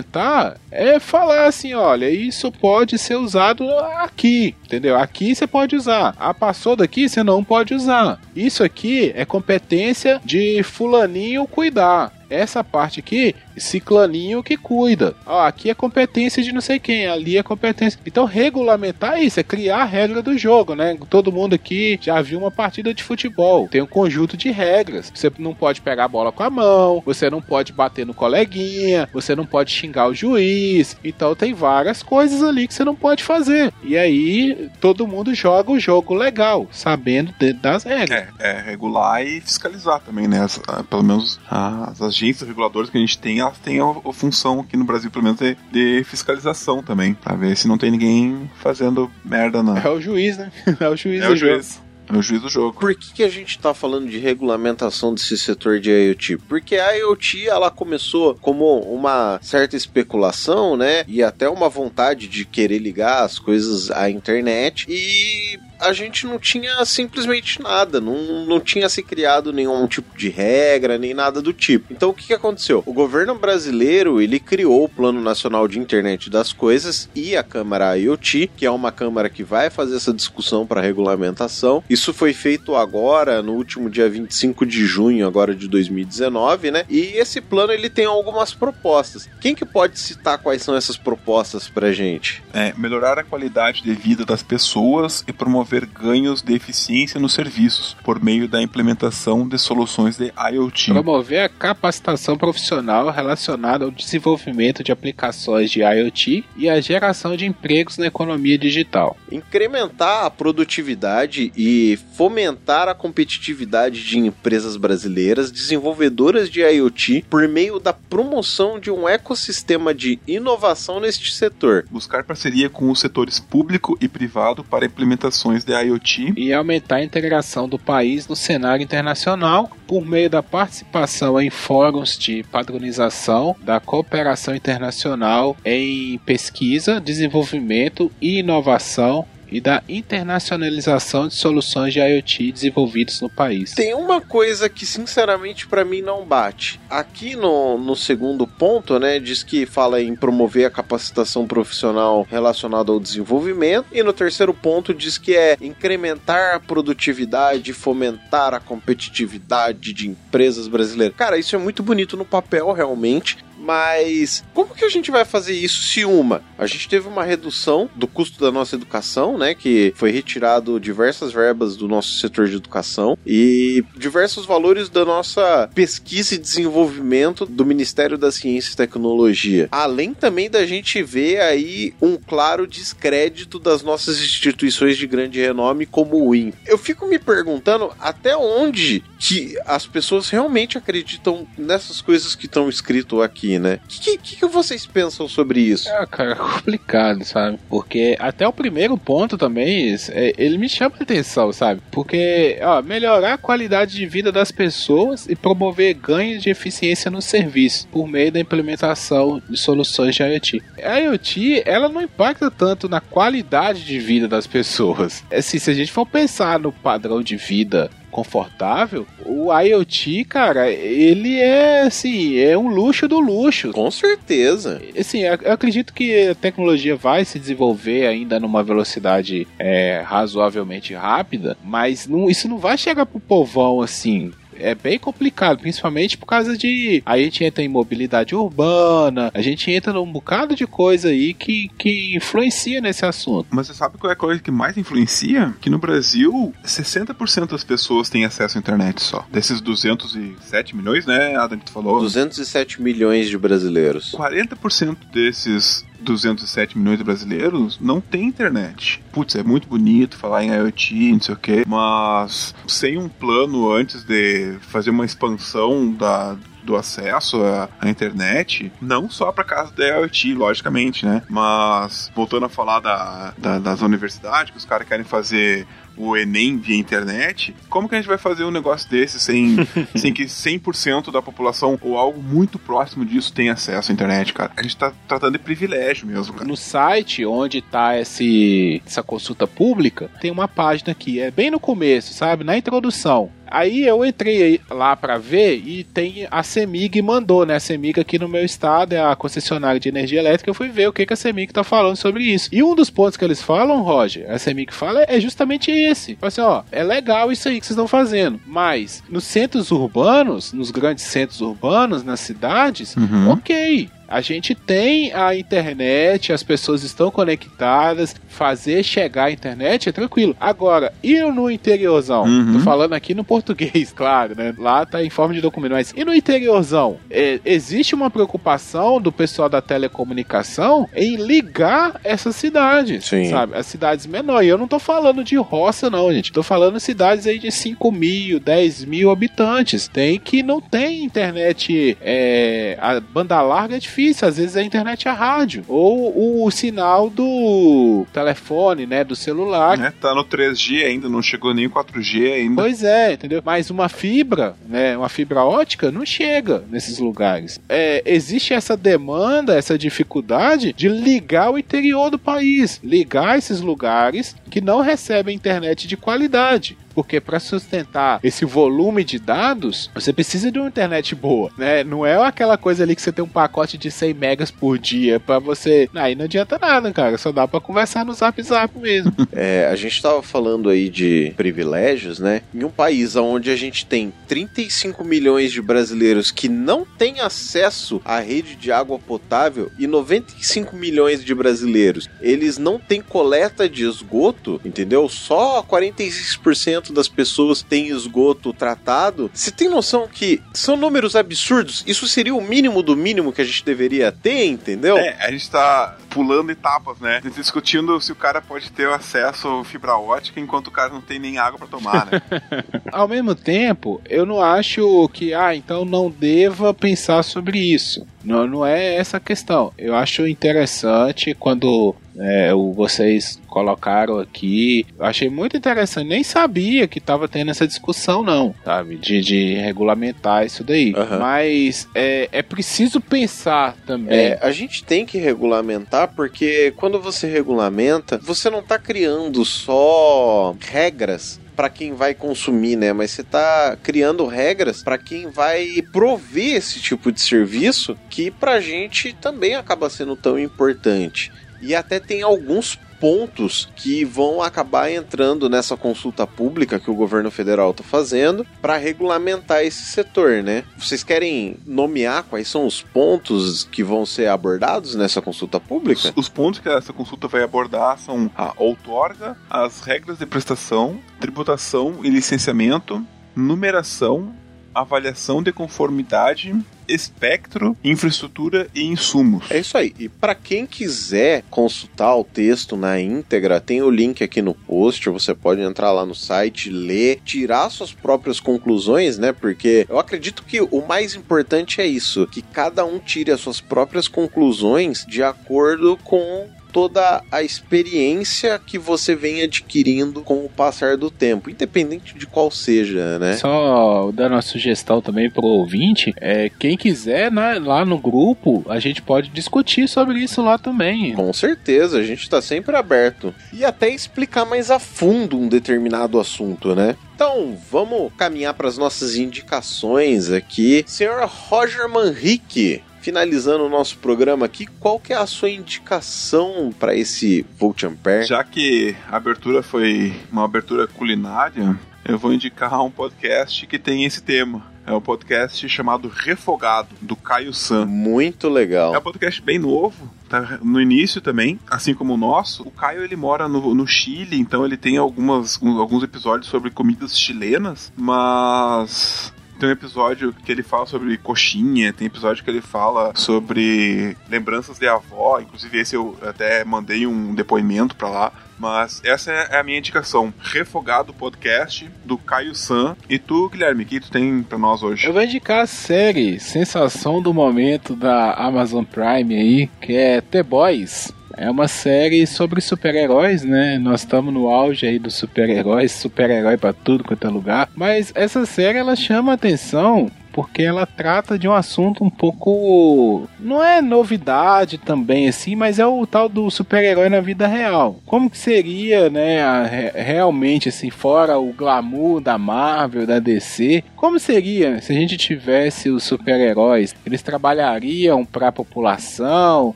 Regulamentar é falar assim, olha, isso pode ser usado aqui, entendeu? Aqui você pode usar. Ah, passou daqui, você não pode usar. Isso aqui é competência de fulaninho cuidar essa parte aqui, ciclaninho que cuida. Ó, aqui é competência de não sei quem, ali é competência. Então, regulamentar isso é criar a regra do jogo, né? Todo mundo aqui já viu uma partida de futebol. Tem um conjunto de regras. Você não pode pegar a bola com a mão, você não pode bater no coleguinha, você não pode xingar o juiz. Então, tem várias coisas ali que você não pode fazer. E aí, todo mundo joga o jogo legal, sabendo das regras. É, é regular e fiscalizar também, né? As, pelo menos as, as agências reguladoras que a gente tem, elas têm a, a função aqui no Brasil, pelo menos, de, de, fiscalização também, pra ver se não tem ninguém fazendo merda, não. É o juiz, né? É o juiz é do o juiz. É o juiz do jogo. Por que, que a gente está falando de regulamentação desse setor de IoT? Porque a IoT ela começou como uma certa especulação, né? E até uma vontade de querer ligar as coisas à internet. E a gente não tinha simplesmente nada, não, não tinha se criado nenhum tipo de regra, nem nada do tipo. Então o que, que aconteceu? O governo brasileiro ele criou o Plano Nacional de Internet das Coisas e a Câmara IoT, que é uma câmara que vai fazer essa discussão para regulamentação. Isso foi feito agora, no último dia 25 de junho agora de 2019, né? E esse plano ele tem algumas propostas. Quem que pode citar quais são essas propostas pra gente? É, melhorar a qualidade de vida das pessoas e promover promover ganhos de eficiência nos serviços por meio da implementação de soluções de IoT. Promover a capacitação profissional relacionada ao desenvolvimento de aplicações de IoT e a geração de empregos na economia digital. Incrementar a produtividade e fomentar a competitividade de empresas brasileiras desenvolvedoras de IoT por meio da promoção de um ecossistema de inovação neste setor. Buscar parceria com os setores público e privado para implementações de IoT e aumentar a integração do país no cenário internacional por meio da participação em fóruns de padronização da cooperação internacional em pesquisa, desenvolvimento e inovação e da internacionalização de soluções de IoT desenvolvidas no país. Tem uma coisa que sinceramente para mim não bate. Aqui no, no segundo ponto, né, diz que fala em promover a capacitação profissional relacionada ao desenvolvimento e no terceiro ponto diz que é incrementar a produtividade, fomentar a competitividade de empresas brasileiras. Cara, isso é muito bonito no papel realmente, mas como que a gente vai fazer isso se uma, a gente teve uma redução do custo da nossa educação, né, que foi retirado diversas verbas do nosso setor de educação e diversos valores da nossa pesquisa e desenvolvimento do Ministério da Ciência e Tecnologia. Além também da gente ver aí um claro descrédito das nossas instituições de grande renome como o IN. Eu fico me perguntando até onde que as pessoas realmente acreditam nessas coisas que estão escrito aqui, né? O que, que, que, vocês pensam sobre isso? É, cara, é complicado, sabe? Porque até o primeiro ponto também, é, ele me chama a atenção, sabe? Porque, ó, melhorar a qualidade de vida das pessoas e promover ganhos de eficiência no serviço por meio da implementação de soluções de IoT. A IoT, ela não impacta tanto na qualidade de vida das pessoas. Assim, se a gente for pensar no padrão de vida confortável, o IoT, cara, ele é assim, é um luxo do luxo. Com certeza. Assim, eu acredito que a tecnologia vai se desenvolver ainda numa velocidade é, razoavelmente rápida, mas não, isso não vai chegar pro povão assim é bem complicado, principalmente por causa de. Aí a gente entra em mobilidade urbana, a gente entra num bocado de coisa aí que, que influencia nesse assunto. Mas você sabe qual é a coisa que mais influencia? Que no Brasil, 60% das pessoas têm acesso à internet só. Desses 207 milhões, né, Adam, que tu falou? 207 milhões de brasileiros. 40% desses 207 milhões de brasileiros não tem internet. Putz, é muito bonito falar em IoT, não sei o quê, mas sem um plano antes de fazer uma expansão da, do acesso à, à, internet, não só para casa da IoT, logicamente, né? Mas voltando a falar da, da das universidades, que os caras querem fazer o Enem via internet, como que a gente vai fazer um negócio desse sem, sem que 100% da população ou algo muito próximo disso tenha acesso à internet, cara? A gente tá tratando de privilégio mesmo, cara. No site onde tá esse, essa consulta pública, tem uma página aqui, é bem no começo, sabe? Na introdução. Aí eu entrei lá para ver e tem a Semig mandou, né? A Semig aqui no meu estado é a concessionária de energia elétrica. Eu fui ver o que, que a Semig tá falando sobre isso. E um dos pontos que eles falam, Roger, a Semig fala é justamente esse. Fala assim, ó, é legal isso aí que vocês estão fazendo, mas nos centros urbanos, nos grandes centros urbanos, nas cidades, uhum. ok. A gente tem a internet, as pessoas estão conectadas, fazer chegar a internet é tranquilo. Agora, ir no interiorzão, uhum. tô falando aqui no português, claro, né? Lá tá em forma de documento, mas e no interiorzão? É, existe uma preocupação do pessoal da telecomunicação em ligar essas cidades, Sim. sabe? As cidades menores. Eu não tô falando de roça, não, gente. Tô falando de cidades aí de 5 mil, 10 mil habitantes. Tem que não tem internet, é, a banda larga é difícil difícil, às vezes a internet é a rádio ou o sinal do telefone, né, do celular. É, tá no 3G ainda, não chegou nem 4G ainda. Pois é, entendeu? Mas uma fibra, né, uma fibra ótica não chega nesses lugares. É, existe essa demanda, essa dificuldade de ligar o interior do país, ligar esses lugares que não recebem internet de qualidade porque para sustentar esse volume de dados, você precisa de uma internet boa, né? Não é aquela coisa ali que você tem um pacote de 100 megas por dia para você. Aí não adianta nada, cara. Só dá para conversar no Zap Zap mesmo. é, a gente tava falando aí de privilégios, né? Em um país onde a gente tem 35 milhões de brasileiros que não têm acesso à rede de água potável e 95 milhões de brasileiros, eles não têm coleta de esgoto entendeu? Só 46% das pessoas têm esgoto tratado. Você tem noção que são números absurdos? Isso seria o mínimo do mínimo que a gente deveria ter, entendeu? É, a gente tá pulando etapas, né? Discutindo se o cara pode ter acesso à fibra ótica enquanto o cara não tem nem água para tomar, né? Ao mesmo tempo, eu não acho que, ah, então não deva pensar sobre isso. Não, não é essa a questão. Eu acho interessante quando é, vocês colocaram aqui. Eu achei muito interessante. Nem sabia que estava tendo essa discussão, não, sabe? De, de regulamentar isso daí. Aham. Mas é, é preciso pensar também. É, a gente tem que regulamentar porque quando você regulamenta, você não tá criando só regras para quem vai consumir, né? Mas você tá criando regras para quem vai prover esse tipo de serviço que pra gente também acaba sendo tão importante. E até tem alguns pontos que vão acabar entrando nessa consulta pública que o governo federal está fazendo para regulamentar esse setor, né? Vocês querem nomear quais são os pontos que vão ser abordados nessa consulta pública? Os, os pontos que essa consulta vai abordar são a outorga, as regras de prestação, tributação e licenciamento, numeração, avaliação de conformidade, espectro, infraestrutura e insumos. É isso aí. E para quem quiser consultar o texto na íntegra, tem o link aqui no post. Você pode entrar lá no site, ler, tirar suas próprias conclusões, né? Porque eu acredito que o mais importante é isso: que cada um tire as suas próprias conclusões de acordo com toda a experiência que você vem adquirindo com o passar do tempo, independente de qual seja, né? Só dando uma sugestão também pro ouvinte, é, quem quiser, né, lá no grupo, a gente pode discutir sobre isso lá também. Com certeza, a gente está sempre aberto. E até explicar mais a fundo um determinado assunto, né? Então, vamos caminhar para as nossas indicações aqui. Senhor Roger Manrique, finalizando o nosso programa aqui, qual que é a sua indicação para esse Volt Ampere? Já que a abertura foi uma abertura culinária, eu vou indicar um podcast que tem esse tema. É um podcast chamado Refogado, do Caio San. Muito legal. É um podcast bem novo, tá no início também, assim como o nosso. O Caio ele mora no, no Chile, então ele tem algumas, alguns episódios sobre comidas chilenas, mas tem um episódio que ele fala sobre coxinha, tem episódio que ele fala sobre lembranças de avó, inclusive esse eu até mandei um depoimento pra lá. Mas essa é a minha indicação. Refogado Podcast do Caio San. E tu, Guilherme, o que tu tem pra nós hoje? Eu vou indicar a série Sensação do Momento da Amazon Prime aí, que é The Boys. É uma série sobre super-heróis, né? Nós estamos no auge aí dos super-heróis, super-herói pra tudo quanto é lugar. Mas essa série ela chama atenção porque ela trata de um assunto um pouco. Não é novidade também, assim, mas é o tal do super-herói na vida real. Como que seria, né, realmente, assim, fora o glamour da Marvel, da DC, como seria se a gente tivesse os super-heróis? Eles trabalhariam para a população,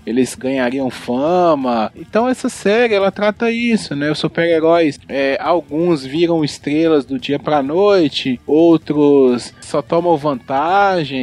eles ganhariam fama. Então, essa série ela trata isso, né? Os super-heróis, é, alguns viram estrelas do dia pra noite, outros só tomam vantagem.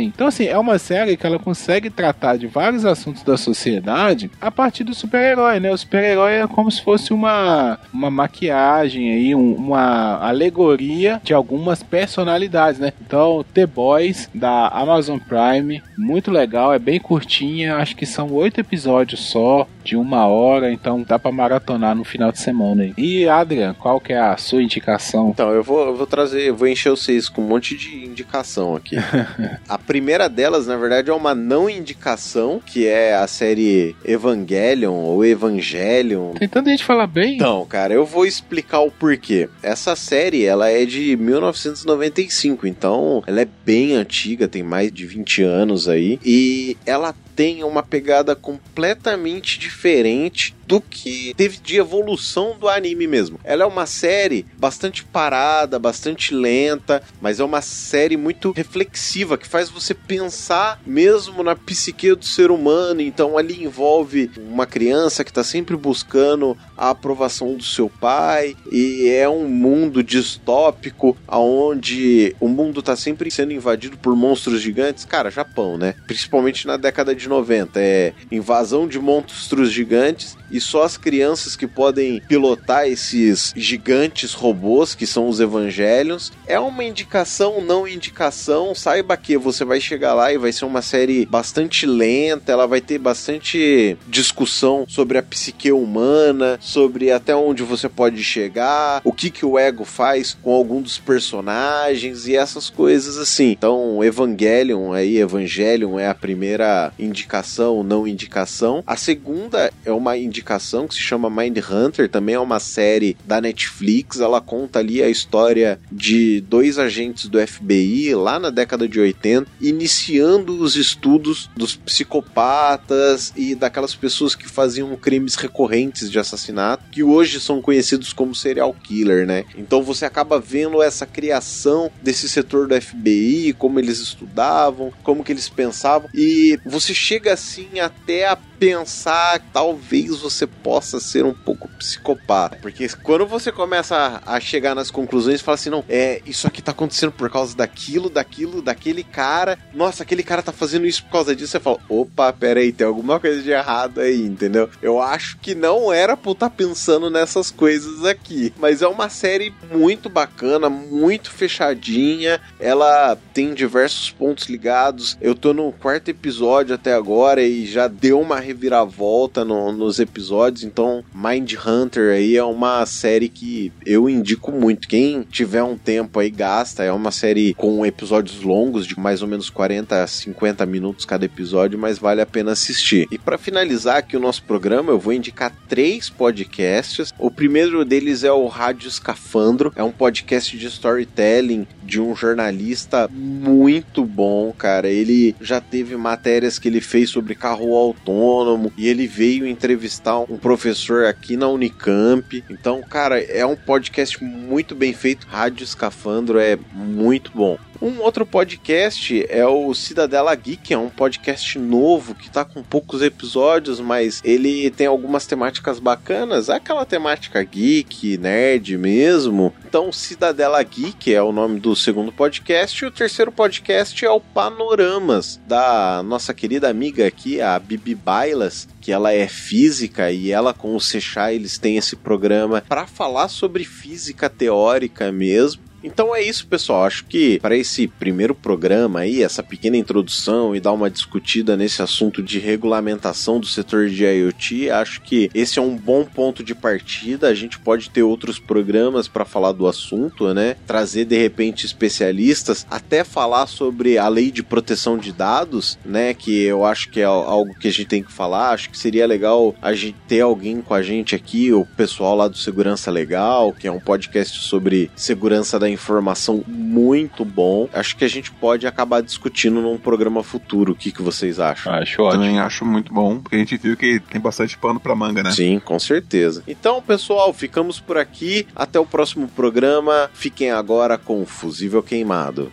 Então, assim, é uma série que ela consegue tratar de vários assuntos da sociedade a partir do super-herói, né? O super-herói é como se fosse uma, uma maquiagem aí, um- uma alegoria de algumas personalidades, né? Então, The Boys, da Amazon Prime, muito legal, é bem curtinha, acho que são oito episódios só, de uma hora, então dá pra maratonar no final de semana aí. E, Adrian, qual que é a sua indicação? Então, eu vou, eu vou trazer, eu vou encher vocês com um monte de indicação aqui. a primeira delas, na verdade, é uma não indicação, que é a série Evangelion ou Evangelion. Tem tanta gente falar bem. Então, cara, eu vou explicar o porquê. Essa série, ela é de 1995, então ela é bem antiga, tem mais de 20 anos aí, e ela tem uma pegada completamente diferente do que teve de evolução do anime mesmo. Ela é uma série bastante parada, bastante lenta, mas é uma série muito reflexiva que faz você pensar mesmo na psique do ser humano. Então ali envolve uma criança que está sempre buscando a aprovação do seu pai e é um mundo distópico onde o mundo está sempre sendo invadido por monstros gigantes. Cara, Japão, né? Principalmente na década de 90, é invasão de monstros gigantes e só as crianças que podem pilotar esses gigantes robôs que são os Evangelions. É uma indicação, não indicação. Saiba que você vai chegar lá e vai ser uma série bastante lenta, ela vai ter bastante discussão sobre a psique humana, sobre até onde você pode chegar, o que que o ego faz com algum dos personagens e essas coisas assim. Então, Evangelion aí, Evangelion é a primeira indicação, não indicação. A segunda é uma indicação que se chama Mind Hunter, também é uma série da Netflix. Ela conta ali a história de dois agentes do FBI lá na década de 80, iniciando os estudos dos psicopatas e daquelas pessoas que faziam crimes recorrentes de assassinato, que hoje são conhecidos como serial killer, né? Então você acaba vendo essa criação desse setor do FBI, como eles estudavam, como que eles pensavam, e você chega assim até a pensar talvez você possa ser um pouco psicopata. Porque quando você começa a, a chegar nas conclusões, fala assim: não, é, isso aqui tá acontecendo por causa daquilo, daquilo, daquele cara. Nossa, aquele cara tá fazendo isso por causa disso. Você fala: opa, peraí, tem alguma coisa de errado aí, entendeu? Eu acho que não era pra estar tá pensando nessas coisas aqui. Mas é uma série muito bacana, muito fechadinha. Ela tem diversos pontos ligados. Eu tô no quarto episódio até agora e já deu uma reviravolta no, nos episódios, então Mind Hunter aí é uma série que eu indico muito. Quem tiver um tempo aí gasta, é uma série com episódios longos de mais ou menos 40 a 50 minutos cada episódio, mas vale a pena assistir. E para finalizar aqui o nosso programa, eu vou indicar três podcasts. O primeiro deles é o Rádio Escafandro, é um podcast de storytelling de um jornalista muito bom, cara. Ele já teve matérias que ele fez sobre carro autônomo e ele veio entrevistar um professor aqui na Unicamp. Então, cara, é um podcast muito bem feito. Rádio Escafandro é muito bom. Um outro podcast é o Cidadela Geek, é um podcast novo que tá com poucos episódios, mas ele tem algumas temáticas bacanas, é aquela temática geek, nerd mesmo. Então, Cidadela Geek é o nome do segundo podcast, e o terceiro podcast é o Panoramas, da nossa querida amiga aqui, a Bibi Bailas, que ela é física e ela com o Sechá eles têm esse programa para falar sobre física teórica mesmo. Então é isso, pessoal. Acho que para esse primeiro programa aí, essa pequena introdução e dar uma discutida nesse assunto de regulamentação do setor de IoT, acho que esse é um bom ponto de partida. A gente pode ter outros programas para falar do assunto, né? Trazer de repente especialistas, até falar sobre a lei de proteção de dados, né? Que eu acho que é algo que a gente tem que falar. Acho que seria legal a gente ter alguém com a gente aqui, o pessoal lá do Segurança Legal, que é um podcast sobre segurança da informação muito bom. Acho que a gente pode acabar discutindo num programa futuro. O que, que vocês acham? Acho ótimo. Também acho muito bom, porque a gente viu que tem bastante pano pra manga, né? Sim, com certeza. Então, pessoal, ficamos por aqui. Até o próximo programa. Fiquem agora com o Fusível Queimado.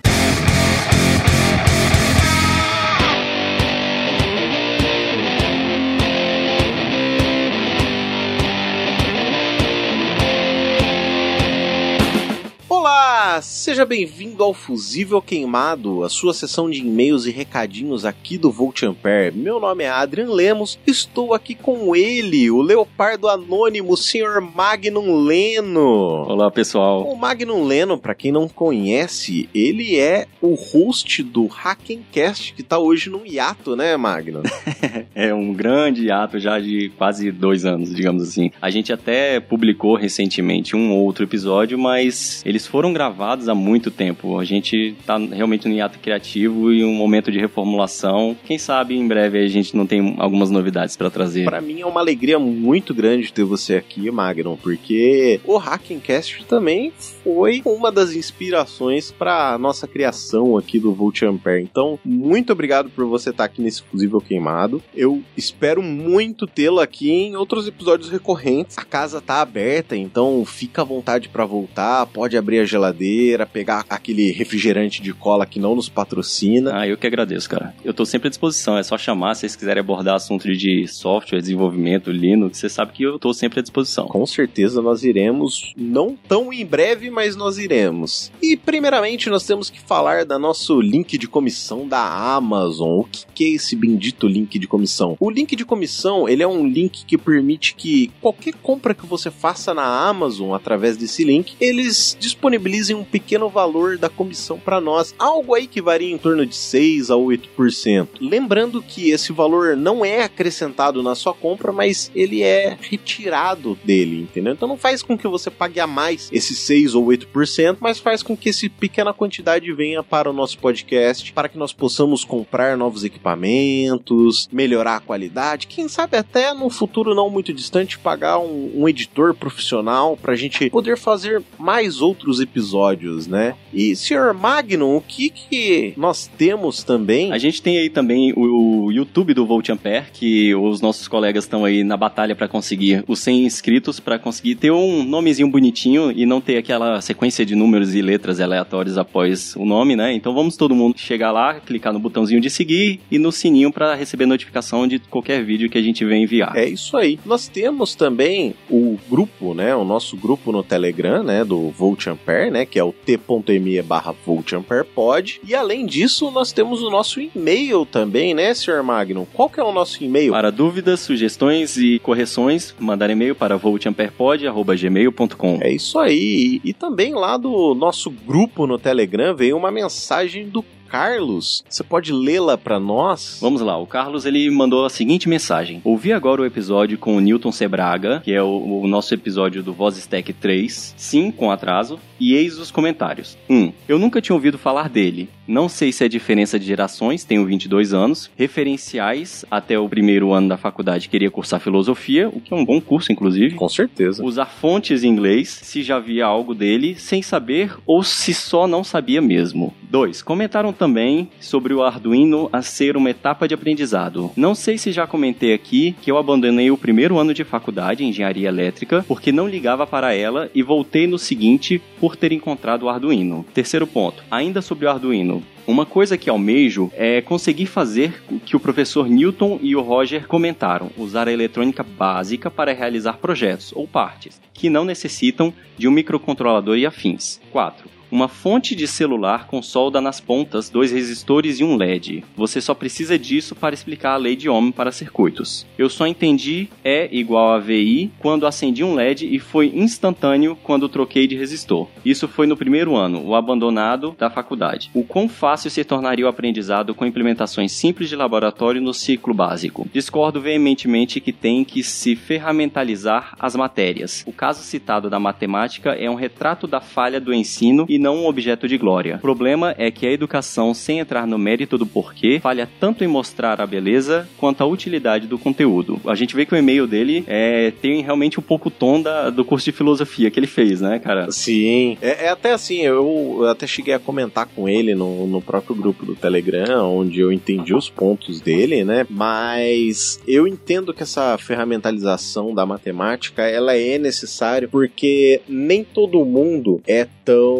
Seja bem-vindo ao Fusível Queimado, a sua sessão de e-mails e recadinhos aqui do Volt Ampere. Meu nome é Adrian Lemos, estou aqui com ele, o Leopardo Anônimo, o Sr. Magnum Leno. Olá, pessoal. O Magnum Leno, para quem não conhece, ele é o host do Hackencast, que tá hoje num hiato, né, Magnum? é um grande hiato já de quase dois anos, digamos assim. A gente até publicou recentemente um outro episódio, mas eles foram gravados há muito tempo. A gente tá realmente no hiato criativo e um momento de reformulação. Quem sabe em breve a gente não tem algumas novidades para trazer. Para mim é uma alegria muito grande ter você aqui, Magnum, porque o Hackencast também foi uma das inspirações para nossa criação aqui do Volt Ampere. Então, muito obrigado por você estar aqui nesse Fusível Queimado. Eu espero muito tê-lo aqui em outros episódios recorrentes. A casa tá aberta, então fica à vontade para voltar, pode abrir a geladeira pegar aquele refrigerante de cola que não nos patrocina. Ah, eu que agradeço, cara. Eu tô sempre à disposição, é só chamar se vocês quiserem abordar assunto de software, desenvolvimento, Linux, você sabe que eu tô sempre à disposição. Com certeza nós iremos, não tão em breve, mas nós iremos. E primeiramente nós temos que falar da nosso link de comissão da Amazon. O que é esse bendito link de comissão? Comissão. O link de comissão, ele é um link que permite que qualquer compra que você faça na Amazon através desse link, eles disponibilizem um pequeno valor da comissão para nós, algo aí que varia em torno de 6 a 8%. Lembrando que esse valor não é acrescentado na sua compra, mas ele é retirado dele, entendeu? Então não faz com que você pague a mais esses 6 ou 8%, mas faz com que essa pequena quantidade venha para o nosso podcast, para que nós possamos comprar novos equipamentos, a qualidade, quem sabe até no futuro não muito distante pagar um, um editor profissional para a gente poder fazer mais outros episódios, né? E Sr. Magnum, o que que nós temos também? A gente tem aí também o, o YouTube do Volt Ampere, que os nossos colegas estão aí na batalha para conseguir os 100 inscritos, para conseguir ter um nomezinho bonitinho e não ter aquela sequência de números e letras aleatórios após o nome, né? Então vamos todo mundo chegar lá, clicar no botãozinho de seguir e no sininho para receber notificação de qualquer vídeo que a gente vem enviar. É isso aí. Nós temos também o grupo, né? O nosso grupo no Telegram, né? Do Volt Ampere, né? Que é o t.me barra Volt Ampere Pod. E além disso, nós temos o nosso e-mail também, né, Sr. Magnum? Qual que é o nosso e-mail? Para dúvidas, sugestões e correções, mandar e-mail para voltamperpod.gmail.com. É isso aí. E também lá do nosso grupo no Telegram veio uma mensagem do Carlos. Você pode lê-la para nós? Vamos lá, o Carlos ele mandou a seguinte mensagem: Ouvi agora o episódio com o Newton Sebraga, que é o, o nosso episódio do Voz Stack 3, sim, com atraso, e eis os comentários. 1. Um, eu nunca tinha ouvido falar dele. Não sei se é diferença de gerações, tenho 22 anos. Referenciais, até o primeiro ano da faculdade queria cursar filosofia, o que é um bom curso, inclusive. Com certeza. Usar fontes em inglês, se já via algo dele, sem saber ou se só não sabia mesmo. 2. Comentaram também sobre o Arduino a ser uma etapa de aprendizado. Não sei se já comentei aqui que eu abandonei o primeiro ano de faculdade em engenharia elétrica porque não ligava para ela e voltei no seguinte por ter encontrado o Arduino. Terceiro ponto, ainda sobre o Arduino. Uma coisa que almejo é conseguir fazer o que o professor Newton e o Roger comentaram: usar a eletrônica básica para realizar projetos ou partes que não necessitam de um microcontrolador e afins. 4 uma fonte de celular com solda nas pontas, dois resistores e um LED. Você só precisa disso para explicar a lei de Ohm para circuitos. Eu só entendi E igual a VI quando acendi um LED e foi instantâneo quando troquei de resistor. Isso foi no primeiro ano, o abandonado da faculdade. O quão fácil se tornaria o aprendizado com implementações simples de laboratório no ciclo básico. Discordo veementemente que tem que se ferramentalizar as matérias. O caso citado da matemática é um retrato da falha do ensino e não um objeto de glória. O problema é que a educação, sem entrar no mérito do porquê, falha tanto em mostrar a beleza quanto a utilidade do conteúdo. A gente vê que o e-mail dele é, tem realmente um pouco o tom da, do curso de filosofia que ele fez, né, cara? Sim. É, é até assim, eu até cheguei a comentar com ele no, no próprio grupo do Telegram, onde eu entendi os pontos dele, né? Mas eu entendo que essa ferramentalização da matemática, ela é necessária porque nem todo mundo é tão.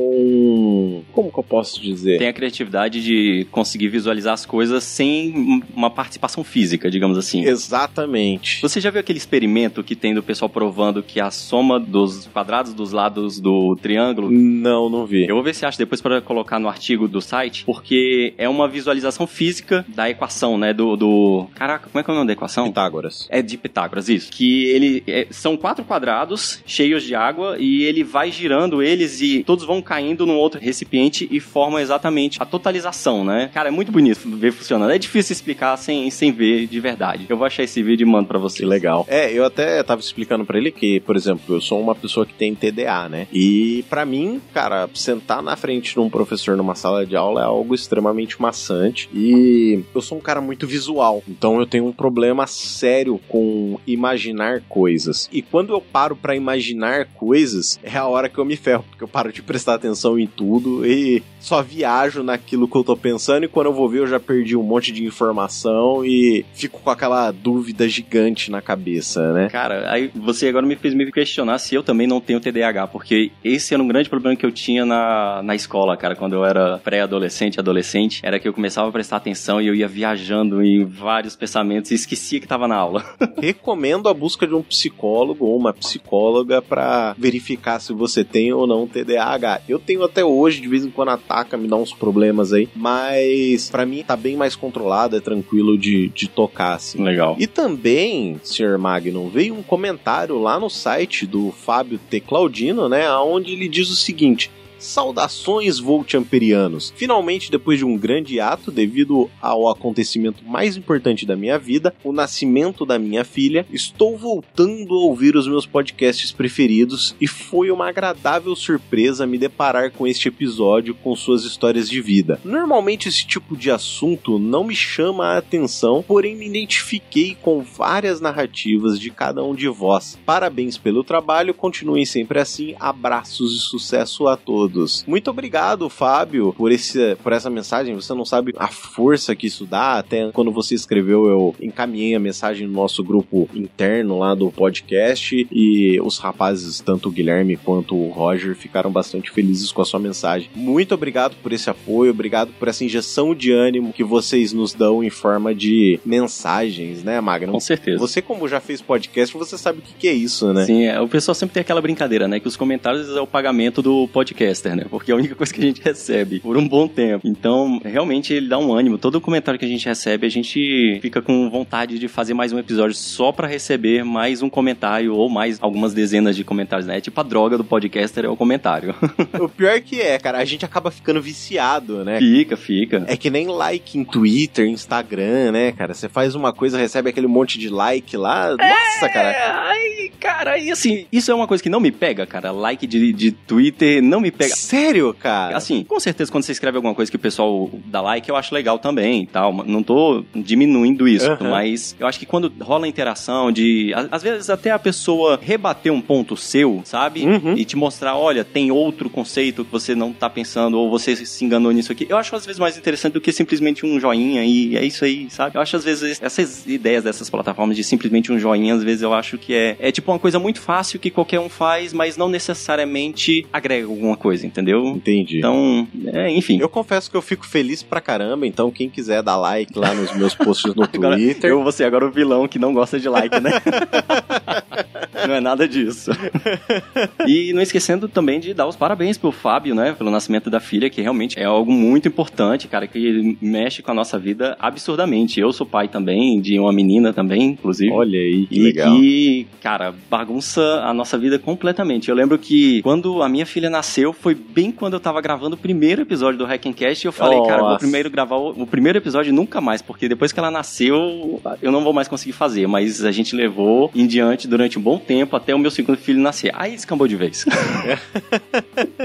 Como que eu posso dizer? Tem a criatividade de conseguir visualizar as coisas sem uma participação física, digamos assim. Exatamente. Você já viu aquele experimento que tem do pessoal provando que a soma dos quadrados dos lados do triângulo? Não, não vi. Eu vou ver se acho depois para colocar no artigo do site, porque é uma visualização física da equação, né? Do. do... Caraca, como é que é o nome da equação? Pitágoras. É de Pitágoras, isso. Que ele. É, são quatro quadrados cheios de água e ele vai girando eles e todos vão caindo num outro recipiente e formam exatamente a totalização, né? Cara, é muito bonito ver funcionando. É difícil explicar sem, sem ver de verdade. Eu vou achar esse vídeo e mando pra vocês. Que legal. É, eu até tava explicando para ele que, por exemplo, eu sou uma pessoa que tem TDA, né? E para mim, cara, sentar na frente de um professor numa sala de aula é algo extremamente maçante. E eu sou um cara muito visual. Então eu tenho um problema sério com imaginar coisas. E quando eu paro para imaginar coisas, é a hora que eu me ferro, porque eu paro de prestar atenção em tudo e só viajo naquilo que eu tô pensando. E quando eu vou ver, eu já perdi um monte de informação e fico com aquela dúvida gigante na cabeça, né? Cara, aí você agora me fez me questionar se eu também não tenho TDAH, porque esse era um grande problema que eu tinha na, na escola, cara, quando eu era pré-adolescente, adolescente, era que eu começava a prestar atenção e eu ia viajando em vários pensamentos e esquecia que tava na aula. Recomendo a busca de um psicólogo ou uma psicóloga para verificar se você tem ou não TDAH. Eu tenho tenho até hoje, de vez em quando ataca, me dá uns problemas aí, mas para mim tá bem mais controlado, é tranquilo de, de tocar, assim. Legal. E também, Sr. Magnum, veio um comentário lá no site do Fábio T. Claudino, né, onde ele diz o seguinte: Saudações Voltamperianos! Finalmente, depois de um grande ato devido ao acontecimento mais importante da minha vida, o nascimento da minha filha, estou voltando a ouvir os meus podcasts preferidos e foi uma agradável surpresa me deparar com este episódio com suas histórias de vida. Normalmente esse tipo de assunto não me chama a atenção, porém me identifiquei com várias narrativas de cada um de vós. Parabéns pelo trabalho, continuem sempre assim. Abraços e sucesso a todos todos. Muito obrigado, Fábio, por, esse, por essa mensagem. Você não sabe a força que isso dá. Até quando você escreveu, eu encaminhei a mensagem no nosso grupo interno lá do podcast e os rapazes, tanto o Guilherme quanto o Roger, ficaram bastante felizes com a sua mensagem. Muito obrigado por esse apoio, obrigado por essa injeção de ânimo que vocês nos dão em forma de mensagens, né, Magno? Com certeza. Você, como já fez podcast, você sabe o que, é isso, né? Sim, é, o pessoal sempre tem aquela brincadeira, né? Que os comentários é o pagamento do podcast né? Porque é a única coisa que a gente recebe por um bom tempo. Então, realmente ele dá um ânimo. Todo comentário que a gente recebe, a gente fica com vontade de fazer mais um episódio só para receber mais um comentário ou mais algumas dezenas de comentários, né? Tipo a droga do podcaster é o comentário. o pior que é, cara, a gente acaba ficando viciado, né? Fica, fica. É que nem like em Twitter, Instagram, né, cara? Você faz uma coisa, recebe aquele monte de like lá. Nossa, é, cara. Ai, cara, e assim, isso é uma coisa que não me pega, cara. Like de, de Twitter não me pega. Sério, cara? Assim, com certeza quando você escreve alguma coisa que o pessoal dá like, eu acho legal também e tal. Não tô diminuindo isso, uhum. mas eu acho que quando rola interação de. Às vezes até a pessoa rebater um ponto seu, sabe? Uhum. E te mostrar, olha, tem outro conceito que você não tá pensando, ou você se enganou nisso aqui. Eu acho às vezes mais interessante do que simplesmente um joinha e é isso aí, sabe? Eu acho às vezes essas ideias dessas plataformas de simplesmente um joinha, às vezes eu acho que é, é tipo uma coisa muito fácil que qualquer um faz, mas não necessariamente agrega alguma coisa, entendeu? Entendi. Então, é, enfim. Eu confesso que eu fico feliz pra caramba, então quem quiser dar like lá nos meus posts no Twitter. eu vou ser agora o vilão que não gosta de like, né? não é nada disso. e não esquecendo também de dar os parabéns pro Fábio, né? Pelo nascimento da filha, que realmente é algo muito importante, cara, que mexe com a nossa vida absurdamente. Eu sou pai também, de uma menina também, inclusive. Olha aí, que e legal. que, cara, bagunça a nossa vida completamente. Eu lembro que quando a minha filha nasceu, foi bem quando eu tava gravando o primeiro episódio do Hackencast, eu falei, cara, vou primeiro gravar o, o, primeiro episódio nunca mais, porque depois que ela nasceu, eu não vou mais conseguir fazer. Mas a gente levou em diante durante um bom tempo até o meu segundo filho nascer. Aí descambou de vez.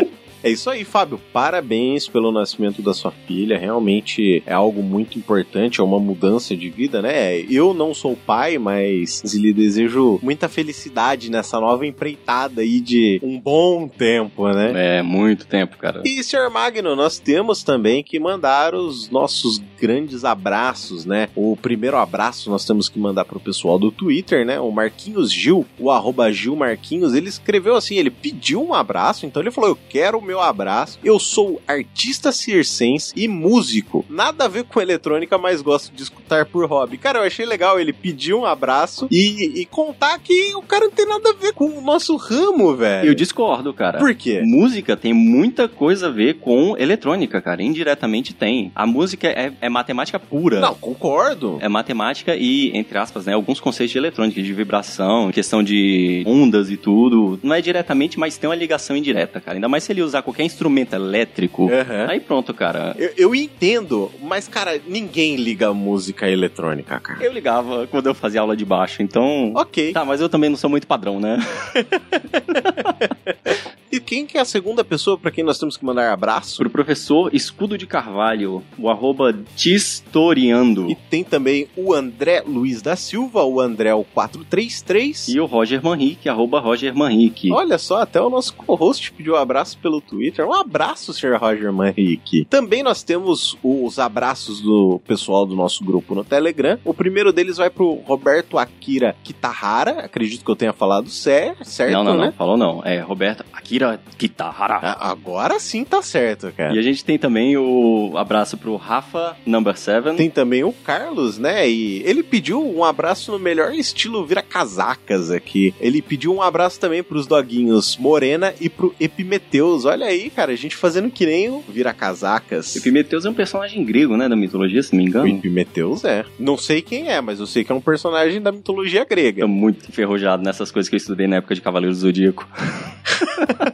É isso aí, Fábio. Parabéns pelo nascimento da sua filha. Realmente é algo muito importante, é uma mudança de vida, né? Eu não sou pai, mas lhe desejo muita felicidade nessa nova empreitada aí de um bom tempo, né? É, muito tempo, cara. E, Sr. Magno, nós temos também que mandar os nossos grandes abraços, né? O primeiro abraço nós temos que mandar pro pessoal do Twitter, né? O Marquinhos Gil, o arroba Gil Marquinhos, ele escreveu assim, ele pediu um abraço, então ele falou, eu quero o meu meu abraço. Eu sou artista circense e músico. Nada a ver com eletrônica, mas gosto de escutar por hobby. Cara, eu achei legal ele pedir um abraço e, e contar que o cara não tem nada a ver com o nosso ramo, velho. Eu discordo, cara. Por quê? Música tem muita coisa a ver com eletrônica, cara. Indiretamente tem. A música é, é matemática pura. Não, concordo. É matemática e, entre aspas, né, alguns conceitos de eletrônica, de vibração, questão de ondas e tudo. Não é diretamente, mas tem uma ligação indireta, cara. Ainda mais se ele usar qualquer instrumento elétrico, uhum. aí pronto, cara. Eu, eu, entendo, mas, cara, ninguém liga música eletrônica, cara. Eu ligava quando eu fazia aula de baixo, então. Ok. Tá, mas eu também não sou muito padrão, né? E quem que é a segunda pessoa para quem nós temos que mandar abraço? Pro professor Escudo de Carvalho, o arroba Tistoriando. E tem também o André Luiz da Silva, o André 433. E o Roger Manrique, arroba Roger Manrique. Olha só, até o nosso co-host pediu um abraço pelo Twitter. Um abraço, Sr. Roger Manrique. Também nós temos os abraços do pessoal do nosso grupo no Telegram. O primeiro deles vai pro Roberto Akira Kitahara, acredito que eu tenha falado certo, Não, não, né? não, falou não. É Roberto Akira Akira Kitahara. A- Agora sim tá certo, cara. E a gente tem também o abraço pro Rafa Number 7. Tem também o Carlos, né? E ele pediu um abraço no melhor estilo vira-casacas aqui. Ele pediu um abraço também pros doguinhos Morena e pro Epimeteus. Olha aí, cara, a gente fazendo que nem o vira-casacas. Epimeteus é um personagem grego, né, da mitologia, se não me O engano. Epimeteus é. Não sei quem é, mas eu sei que é um personagem da mitologia grega. Tô muito enferrujado nessas coisas que eu estudei na época de Cavaleiro do Zodíaco.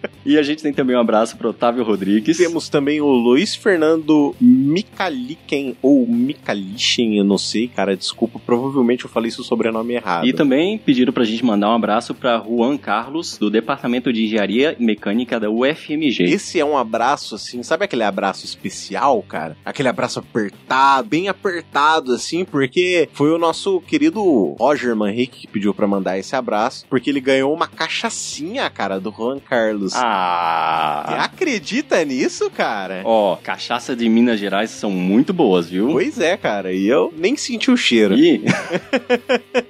e a gente tem também um abraço pro Otávio Rodrigues. Temos também o Luiz Fernando Mikaliken, ou Mikalichen, eu não sei, cara, desculpa, provavelmente eu falei seu sobrenome errado. E também pediram pra gente mandar um abraço pra Juan Carlos, do Departamento de Engenharia Mecânica da UFMG. Esse é um abraço, assim, sabe aquele abraço especial, cara? Aquele abraço apertado, bem apertado, assim, porque foi o nosso querido Roger Manrique que pediu pra mandar esse abraço, porque ele ganhou uma cachaçinha, cara, do Juan Carlos. Você Ah! acredita nisso, cara? Ó, cachaça de Minas Gerais são muito boas, viu? Pois é, cara, e eu nem senti o cheiro. E...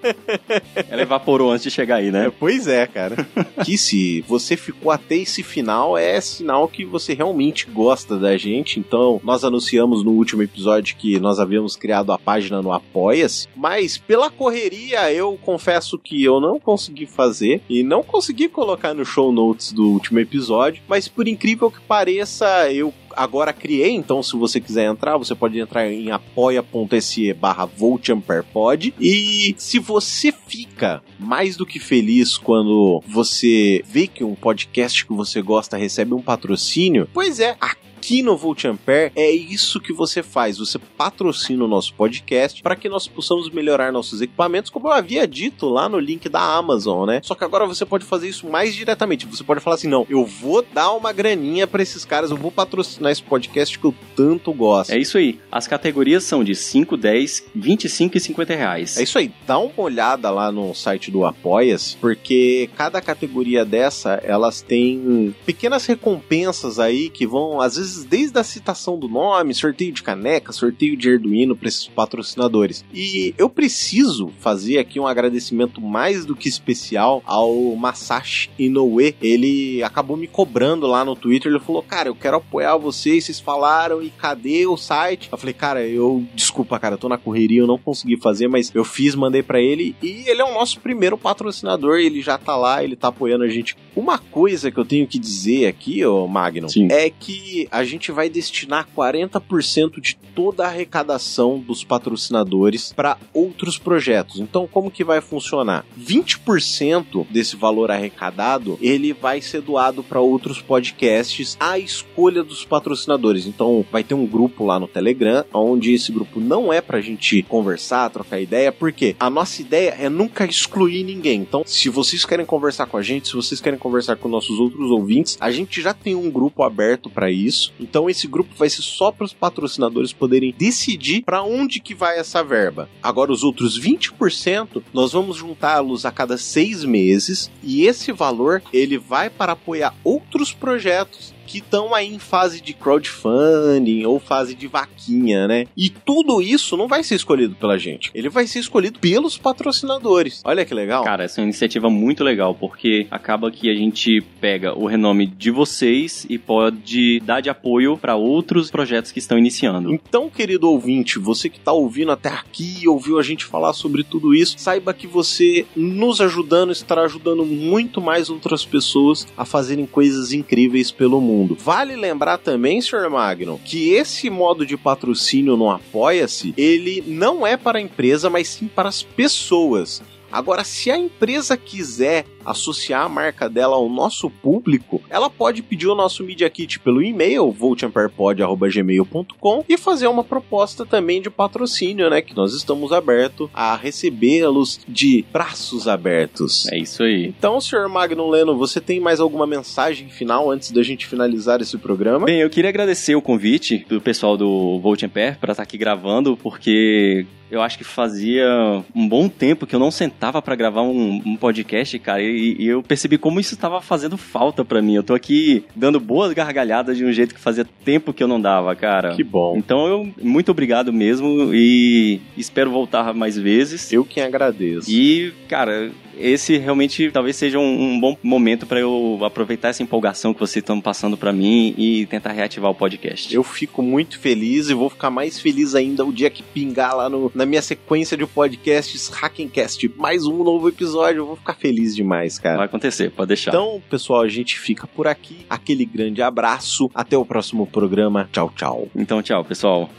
Ela evaporou antes de chegar aí, É, né? pois é, cara. que se você ficou até esse final, é sinal que você realmente gosta da gente. Então, nós anunciamos no último episódio que nós havíamos criado a página no Apoia-se, mas pela correria eu confesso que eu não consegui fazer e não consegui colocar no show notes do último episódio, mas por incrível que pareça, eu agora criei, então se você quiser entrar, você pode entrar em apoia.se barra voltamperpod e se você fica mais do que feliz quando você vê que um podcast que você gosta recebe um patrocínio, pois é, Aqui no Volt Ampere é isso que você faz. Você patrocina o nosso podcast para que nós possamos melhorar nossos equipamentos, como eu havia dito lá no link da Amazon, né? Só que agora você pode fazer isso mais diretamente. Você pode falar assim: não, eu vou dar uma graninha para esses caras, eu vou patrocinar esse podcast que eu tanto gosto. É isso aí. As categorias são de 5, 10, 25 e 50 reais. É isso aí, dá uma olhada lá no site do Apoia-se, porque cada categoria dessa, elas têm pequenas recompensas aí que vão, às vezes, desde a citação do nome, sorteio de caneca, sorteio de Arduino para esses patrocinadores. E eu preciso fazer aqui um agradecimento mais do que especial ao Masashi Inoue. Ele acabou me cobrando lá no Twitter, ele falou, cara, eu quero apoiar vocês, vocês falaram, e cadê o site? Eu falei, cara, eu, desculpa, cara, eu tô na correria, eu não consegui fazer, mas eu fiz, mandei para ele, e ele é o nosso primeiro patrocinador, ele já tá lá, ele tá apoiando a gente. Uma coisa que eu tenho que dizer aqui, ô Magnum, Sim. é que a gente vai destinar 40% de toda a arrecadação dos patrocinadores para outros projetos. Então, como que vai funcionar? 20% desse valor arrecadado, ele vai ser doado para outros podcasts à escolha dos patrocinadores. Então, vai ter um grupo lá no Telegram, onde esse grupo não é pra gente conversar, trocar ideia, porque a nossa ideia é nunca excluir ninguém. Então, se vocês querem conversar com a gente, se vocês querem conversar com nossos outros ouvintes, a gente já tem um grupo aberto para isso. Então, esse grupo vai ser só para os patrocinadores poderem decidir para onde que vai essa verba. Agora, os outros 20%, nós vamos juntá-los a cada seis meses e esse valor ele vai para apoiar outros projetos que estão aí em fase de crowdfunding ou fase de vaquinha, né? E tudo isso não vai ser escolhido pela gente. Ele vai ser escolhido pelos patrocinadores. Olha que legal. Cara, essa é uma iniciativa muito legal, porque acaba que a gente pega o renome de vocês e pode dar de apoio para outros projetos que estão iniciando. Então, querido ouvinte, você que está ouvindo até aqui, ouviu a gente falar sobre tudo isso, saiba que você nos ajudando estará ajudando muito mais outras pessoas a fazerem coisas incríveis pelo mundo. Vale lembrar também, Sr. Magno, que esse modo de patrocínio no Apoia-se, ele não é para a empresa, mas sim para as pessoas. Agora, se a empresa quiser associar a marca dela ao nosso público, ela pode pedir o nosso Media Kit pelo e-mail, voltamperpod.gmail.com e fazer uma proposta também de patrocínio, né? Que nós estamos abertos a recebê-los de braços abertos. É isso aí. Então, Sr. Magno Leno, você tem mais alguma mensagem final antes da gente finalizar esse programa? Bem, eu queria agradecer o convite do pessoal do Volt Ampere para estar aqui gravando, porque eu acho que fazia um bom tempo que eu não sentava para gravar um, um podcast, cara. e, e eu percebi como isso estava fazendo falta para mim. Eu tô aqui dando boas gargalhadas de um jeito que fazia tempo que eu não dava, cara. Que bom. Então eu muito obrigado mesmo e espero voltar mais vezes. Eu quem agradeço. E, cara, esse realmente talvez seja um, um bom momento para eu aproveitar essa empolgação que vocês estão passando para mim e tentar reativar o podcast. Eu fico muito feliz e vou ficar mais feliz ainda o dia que pingar lá no, na minha sequência de podcasts Hackencast. Mais um novo episódio, eu vou ficar feliz demais, cara. Vai acontecer, pode deixar. Então, pessoal, a gente fica por aqui. Aquele grande abraço. Até o próximo programa. Tchau, tchau. Então, tchau, pessoal.